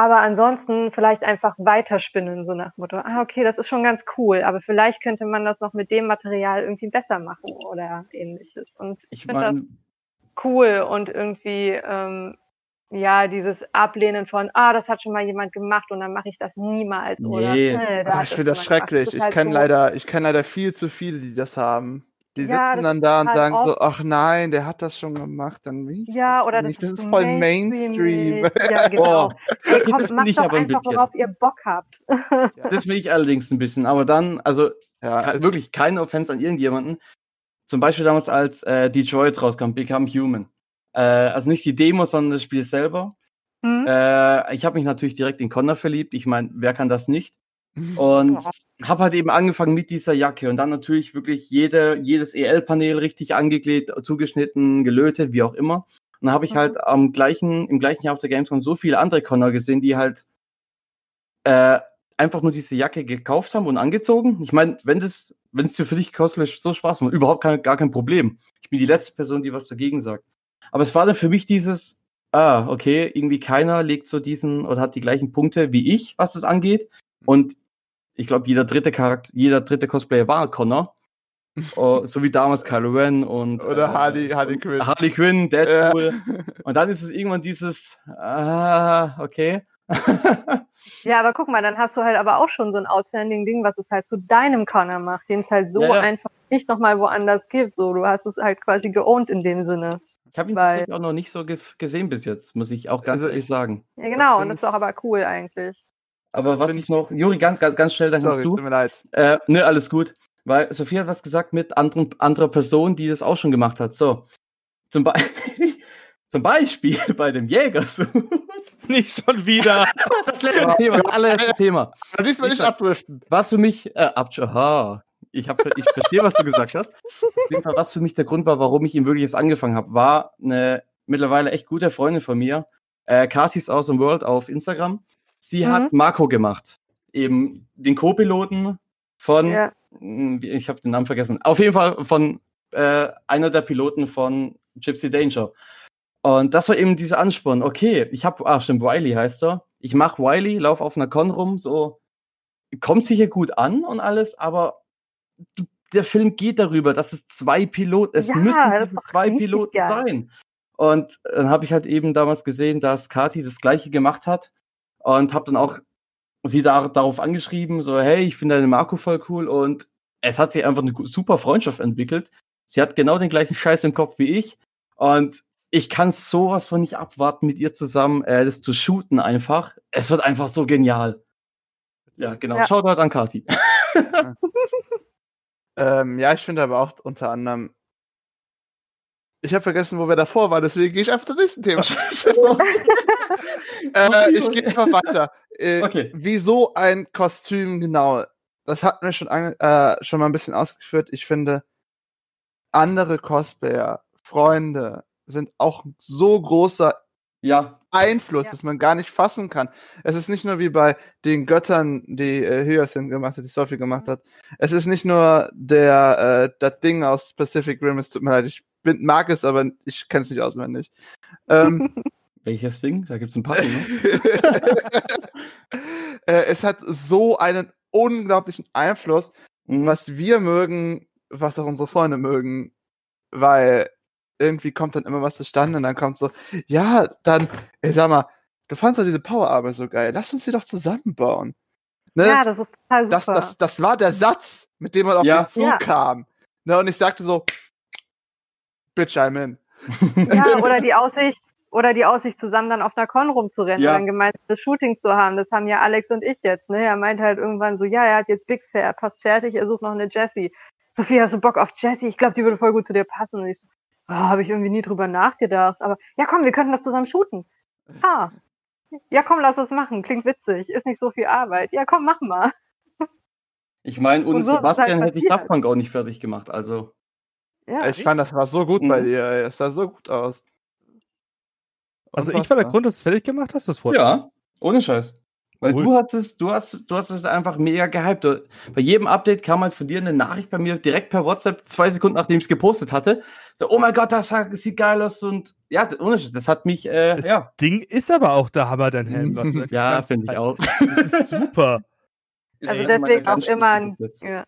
Aber ansonsten vielleicht einfach weiterspinnen, so nach Motto, ah, okay, das ist schon ganz cool, aber vielleicht könnte man das noch mit dem Material irgendwie besser machen oder ähnliches. Und ich finde das meine, cool und irgendwie, ähm, ja, dieses Ablehnen von, ah, das hat schon mal jemand gemacht und dann mache ich das niemals. Oder, Nee. "Nee, da Ah, hat ich das finde das jemand gemacht." schrecklich. ist Ich kenne so- leider, ich kenne leider viel zu viele, die das haben. Die Ja, sitzen das dann da und halt sagen so, oft- ach nein, der hat das schon gemacht, dann will ich Ja, das oder nicht. das, Das ist so voll Mainstream. mainstreamig. *laughs* Ja, genau. Boah, Ey, *laughs* komm, das bin macht ich doch aber ein einfach, worauf ihr Bock habt. *laughs* das will ich allerdings ein bisschen. Aber dann, also Ja, wirklich keine Offense an irgendjemanden. Zum Beispiel damals, als äh, Detroit rauskam, Become Human. Äh, also nicht die Demo, sondern das Spiel selber. Hm? Äh, ich habe mich natürlich direkt in Connor verliebt. Ich meine, wer kann das nicht? Und *laughs* habe halt eben angefangen mit dieser Jacke und dann natürlich wirklich jede, jedes EL-Panel richtig angeklebt, zugeschnitten, gelötet, wie auch immer. Und dann habe ich Mhm. halt am gleichen, im gleichen Jahr auf der Gamescom so viele andere Connor gesehen, die halt äh, einfach nur diese Jacke gekauft haben und angezogen. Ich meine, wenn das, wenn es dir für dich Cosplay so Spaß macht, überhaupt kein, gar kein Problem. Ich bin die letzte Person, die was dagegen sagt. Aber es war dann für mich dieses, ah, okay, irgendwie keiner legt so diesen oder hat die gleichen Punkte wie ich, was das angeht. Und ich glaube, jeder dritte Charakter, jeder dritte Cosplayer war Connor. *laughs* oh, so wie damals Kylo Ren und Oder äh, Harley, Harley Quinn. Harley Quinn, Ja. Deadpool. *laughs* Und dann ist es irgendwann dieses, ah, okay. *laughs* Ja, aber guck mal, dann hast du halt aber auch schon so ein Outstanding-Ding, was es halt zu deinem Connor macht, den es halt so Ja, ja. einfach nicht nochmal woanders gibt. So, du hast es halt quasi geowned in dem Sinne. Ich habe ihn Weil- tatsächlich auch noch nicht so ge gesehen bis jetzt, muss ich auch ganz Also ehrlich sagen. Ja, genau, und das ist auch aber cool eigentlich. Aber was ich noch, Juri, ganz, ganz, schnell, dann Sorry, kannst du. tut mir leid. Äh, ne, alles gut. Weil Sophie hat was gesagt mit anderen, anderer Person, die das auch schon gemacht hat. So. Zum, Be *laughs* zum Beispiel *laughs* bei dem Jägersuch. *laughs* Nicht schon wieder. *laughs* Das letzte Thema, das allerletzte Thema. Aber diesmal nicht Ich- abdriften. Was für mich, äh, ab, aha, ich, hab, ich verstehe, was du gesagt hast. Auf jeden Fall, was für mich der Grund war, warum ich ihm wirklich jetzt angefangen habe, war eine mittlerweile echt gute Freundin von mir, äh, Katis Awesome World auf Instagram. Sie Mhm. hat Marco gemacht. Eben den Co-Piloten von, Ja. mh, ich habe den Namen vergessen, auf jeden Fall von äh, einer der Piloten von Gypsy Danger. Und das war eben dieser Ansporn. Okay, ich habe, ah, stimmt, Wiley heißt er. Ich mache Wiley, lauf auf einer Con rum, so kommt sicher gut an und alles, aber du, der Film geht darüber, dass es zwei Piloten, es Ja, müssen zwei Piloten geil. sein. Und dann habe ich halt eben damals gesehen, dass Kati das gleiche gemacht hat und habe dann auch sie da, darauf angeschrieben, so, hey, ich finde deine Marco voll cool und es hat sich einfach eine super Freundschaft entwickelt. Sie hat genau den gleichen Scheiß im Kopf wie ich und ich kann sowas von nicht abwarten, mit ihr zusammen äh, das zu shooten einfach. Es wird einfach so genial. Ja, genau. Ja. Schaut halt an Kati. *laughs* Ähm, ja, ich finde aber auch unter anderem. Ich habe vergessen, wo wir davor waren, deswegen gehe ich einfach zum nächsten Thema. *laughs* *laughs* äh, ich gehe einfach weiter. Äh, Okay. Wieso ein Kostüm genau? Das hatten wir schon, äh, schon mal ein bisschen ausgeführt. Ich finde, andere Cosplayer, Freunde, sind auch so großer Ja, Einfluss, Ja. dass man gar nicht fassen kann. Es ist nicht nur wie bei den Göttern, die äh, Hyacinth gemacht hat, die Sophie gemacht hat. Es ist nicht nur der äh, das Ding aus Pacific Rim. Es tut mir leid, ich bin, mag es, aber ich kenne es nicht auswendig. Ähm, *laughs* welches Ding? Da gibt's ein paar Dinge. *laughs* äh, es hat so einen unglaublichen Einfluss, Mhm. was wir mögen, was auch unsere Freunde mögen, weil irgendwie kommt dann immer was zustande und dann kommt so, ja, dann, ey, sag mal, du fandst doch diese Powerarbeit so geil, lass uns die doch zusammenbauen. Ne, Ja, das, das ist total super. das, das, das war der Satz, mit dem man auf Ja. den Zug Ja. kam. Ne, und ich sagte so, bitch, I'm in. Ja, *laughs* oder die Aussicht, oder die Aussicht, zusammen dann auf einer Con rumzurennen Ja. oder ein gemeinsames Shooting zu haben. Das haben ja Alex und ich jetzt. Ne? Er meint halt irgendwann so, ja, er hat jetzt Bix fair, fast fertig, er sucht noch eine Jessie. Sophie, hast du Bock auf Jessie? Ich glaube, die würde voll gut zu dir passen. Und ich so, oh, habe ich irgendwie nie drüber nachgedacht. Aber ja, komm, wir könnten das zusammen shooten. Ah. Ja, komm, lass es machen. Klingt witzig. Ist nicht so viel Arbeit. Ja, komm, mach mal. Ich meine, ohne Und so es halt Sebastian hätte ich. Daft Punk auch nicht fertig gemacht. Also, Ja. Ich fand, das war so gut bei Mhm. dir, ey. Es sah so gut aus. Also ich war der. Grund, dass du es fertig gemacht hast, das mich. ja, ohne Scheiß. Weil Cool. du hast es, du hast, du hast es einfach mega gehypt. Bei jedem Update kam halt von dir eine Nachricht bei mir direkt per WhatsApp, zwei Sekunden nachdem ich es gepostet hatte. So, oh mein Gott, das sieht geil aus und ja, das hat mich, äh, Das ja. Ding ist aber auch der Hammer, dein Helm. was *laughs* Ja, finde ich auch. Das ist super. Also deswegen auch immer ein, ja,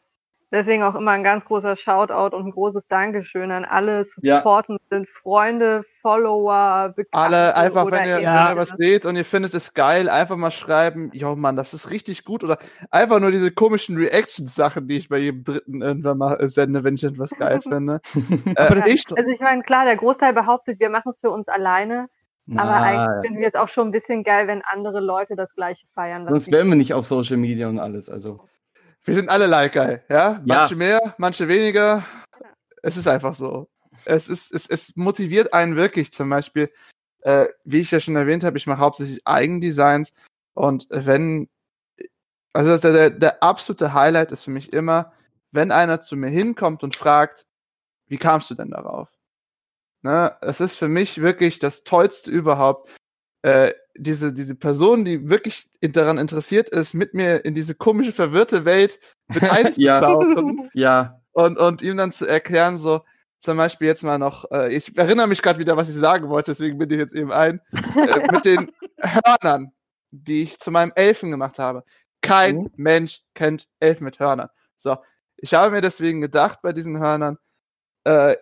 deswegen auch immer ein ganz großer Shoutout und ein großes Dankeschön an alle Ja. supportenden Freunde, Follower, Bekannte Alle einfach, oder wenn ihr, Ja. wenn ihr was seht und ihr findet es geil, einfach mal schreiben, jo Mann, das ist richtig gut. Oder einfach nur diese komischen Reactions-Sachen, die ich bei jedem Dritten irgendwann mal äh, sende, wenn ich etwas geil *laughs* finde. *laughs* Äh, ich, ist- Also ich meine, klar, der Großteil behauptet, wir machen es für uns alleine, aber Na, eigentlich finden wir es auch schon ein bisschen geil, wenn andere Leute das gleiche feiern. sonst wir- wären wir nicht auf Social Media und alles. Also, wir sind alle like geil, ja? Ja. Manche mehr, manche weniger. Es ist einfach so. Es, ist, es, es motiviert einen wirklich. Zum Beispiel, äh, wie ich ja schon erwähnt habe, ich mache hauptsächlich Eigendesigns. Und wenn, also das, der, der absolute Highlight ist für mich immer, wenn einer zu mir hinkommt und fragt, wie kamst du denn darauf? Ne, es ist für mich wirklich das Tollste überhaupt, äh, diese, diese Person, die wirklich daran interessiert ist, mit mir in diese komische, verwirrte Welt mit *laughs* einzutauchen ja, und, und ihm dann zu erklären, so, zum Beispiel jetzt mal noch, äh, ich erinnere mich gerade wieder, was ich sagen wollte, deswegen bin ich jetzt eben ein, äh, *laughs* mit den Hörnern, die ich zu meinem Elfen gemacht habe. Kein Mhm. Mensch kennt Elfen mit Hörnern. So, ich habe mir deswegen gedacht bei diesen Hörnern, äh,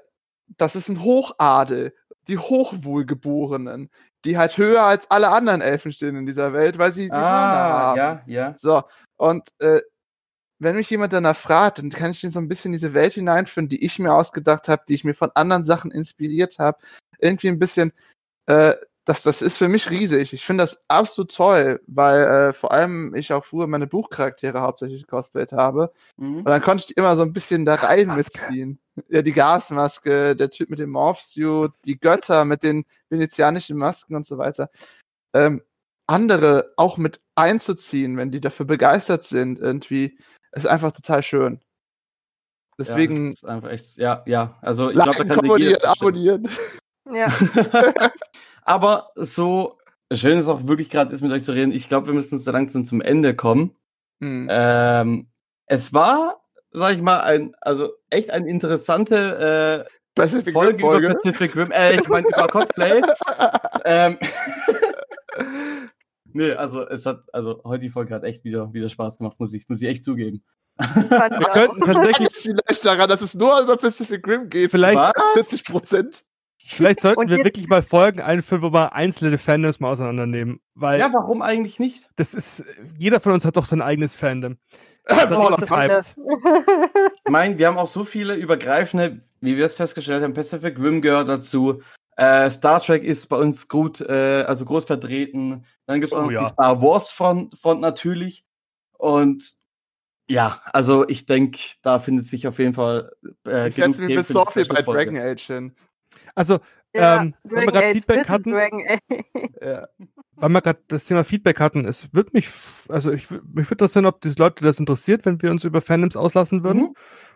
das ist ein Hochadel, die Hochwohlgeborenen, die halt höher als alle anderen Elfen stehen in dieser Welt, weil sie die Hörner ah, haben. ja, ja. So, und äh, wenn mich jemand danach fragt, dann kann ich den so ein bisschen in diese Welt hineinführen, die ich mir ausgedacht habe, die ich mir von anderen Sachen inspiriert habe. Irgendwie ein bisschen, äh, das, das ist für mich riesig. Ich finde das absolut toll, weil äh, vor allem ich auch früher meine Buchcharaktere hauptsächlich cosplayt habe. Mhm. Und dann konnte ich die immer so ein bisschen da rein mitziehen. Ja, die Gasmaske, der Typ mit dem Morphsuit, die Götter mit den venezianischen Masken und so weiter. Ähm, andere auch mit einzuziehen, wenn die dafür begeistert sind, irgendwie, ist einfach total schön. Deswegen Ja, das ist einfach echt, ja, ja. Also, ich glaube, da kann jeder abonnieren. Ja, *laughs* Aber so schön es auch wirklich gerade ist, mit euch zu reden, ich glaube, wir müssen so langsam zum Ende kommen. Hm. Ähm, es war, sag ich mal, ein, also echt eine interessante äh, Pacific Folge, Folge. über Pacific Rim, äh, ich meine über Cosplay. ähm, *laughs* Nee, also es hat, also heute die Folge hat echt wieder, wieder Spaß gemacht, muss ich, muss ich echt zugeben. Wir könnten tatsächlich, *laughs* vielleicht daran, dass es nur über Pacific Rim geht. Vielleicht- Was? 40 Prozent. vielleicht sollten wir wirklich mal Folgen einführen, wo wir einzelne Fandoms mal auseinandernehmen. Weil Ja, warum eigentlich nicht? das ist, jeder von uns hat doch sein eigenes Fandom. Pass. treibt. Ich meine, wir haben auch so viele übergreifende, wie wir es festgestellt haben, Pacific Rim gehört dazu. Äh, Star Trek ist bei uns gut, äh, also groß vertreten. Dann gibt es Oh auch noch ja. die Star Wars Front, Front natürlich. Und ja, also ich denke, da findet sich auf jeden Fall. Äh, Ich setze mich eine Sophie bei. Dragon Age hin. Also, Ja, ähm, wenn wir Dragon gerade Feedback hatten. *laughs* Ja. weil wir gerade das Thema Feedback hatten, es wird mich, also ich, mich würde interessieren, ob die Leute das interessiert, wenn wir uns über Fandoms auslassen würden. Mhm.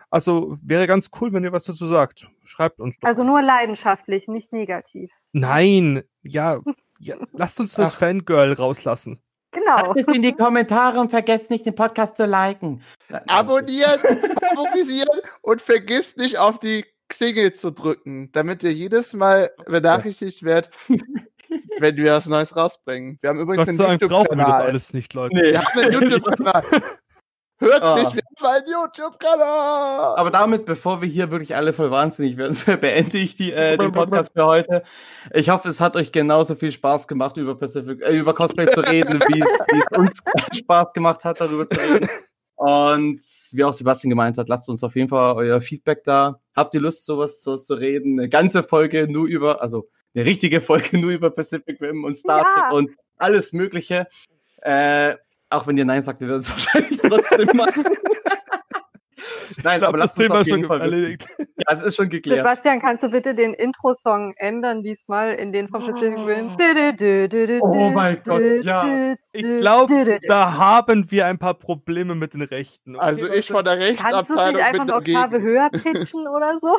Also wäre ganz cool, wenn ihr was dazu sagt. Schreibt uns doch. Also nur leidenschaftlich, nicht negativ. Nein, ja, *laughs* ja lasst uns das Ach. Fangirl rauslassen. Genau. es in die Kommentare und vergesst nicht, den Podcast zu liken. Abonnieren, favorisieren *laughs* und vergiss nicht auf die Klingel zu drücken, damit ihr jedes Mal benachrichtigt werdet, *laughs* wenn wir was Neues rausbringen. Wir haben übrigens Gott einen das YouTube-Kanal. alles nicht, Leute. Nee. Wir haben einen *laughs* YouTube-Kanal. Hört Ah. nicht, wir haben einen YouTube-Kanal. Aber damit, bevor wir hier wirklich alle voll wahnsinnig werden, *laughs* beende ich die, äh, den Podcast für heute. Ich hoffe, es hat euch genauso viel Spaß gemacht, über Pacific, äh, über Cosplay zu reden, wie, wie es uns Spaß gemacht hat, darüber zu reden. Und wie auch Sebastian gemeint hat, lasst uns auf jeden Fall euer Feedback da. Habt ihr Lust, sowas, sowas zu reden? Eine ganze Folge nur über, also eine richtige Folge *laughs* nur über Pacific Rim und Star Ja. Trek und alles Mögliche. Äh, auch wenn ihr Nein sagt, wir werden es *laughs* wahrscheinlich trotzdem machen. Nein, Ich glaube, aber das Thema auf ist schon jeden Fall erledigt. Ja, es ist schon geklärt. Sebastian, kannst du bitte den Intro-Song ändern diesmal in den von Pacific Rim? Oh mein Gott, ja. Ich glaube, da haben wir ein paar Probleme mit den Rechten. Okay, Also ich von der Kannst du Rechtsabteilung nicht einfach eine Oktave höher pitchen oder so?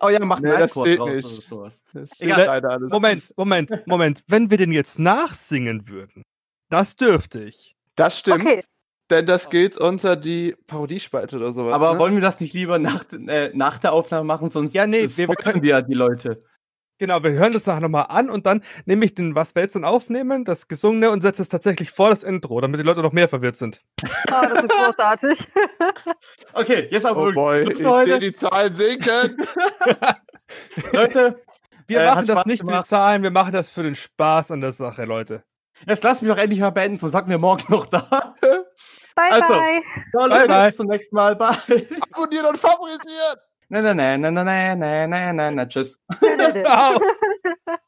Oh ja, macht Nee, das zählt draus nicht. oder sowas. Das Egal. alles. Moment, Moment, Moment. Wenn wir den jetzt nachsingen würden, das dürfte ich. Das stimmt, Okay, denn das geht unter die Parodiespalte oder sowas. Aber ne? wollen wir das nicht lieber nach, äh, nach der Aufnahme machen, sonst Ja, nee, wir- wir können- wir ja die Leute. Genau, wir hören das nachher nochmal an und dann nehme ich den Was wir jetzt dann aufnehmen, das Gesungene und setze es tatsächlich vor das Intro, damit die Leute noch mehr verwirrt sind. oh, das ist großartig. *laughs* Okay, jetzt aber Oh boy, ich sehe die Zahlen sinken. *laughs* Leute, Wir Äh, machen das Spaß nicht für die gemacht. Zahlen, wir machen das für den Spaß an der Sache, Leute. jetzt lasst mich doch endlich mal beenden, sonst sagt mir morgen noch da. *laughs* Bye, Also. bye. So, Bye, Leute, bye. bis zum nächsten Mal. Bye. Abonnieren und favorisieren. Nein, nein, nein, nein, nein, nein, nein, nein, nein, nein, tschüss. *laughs* Ciao. *laughs*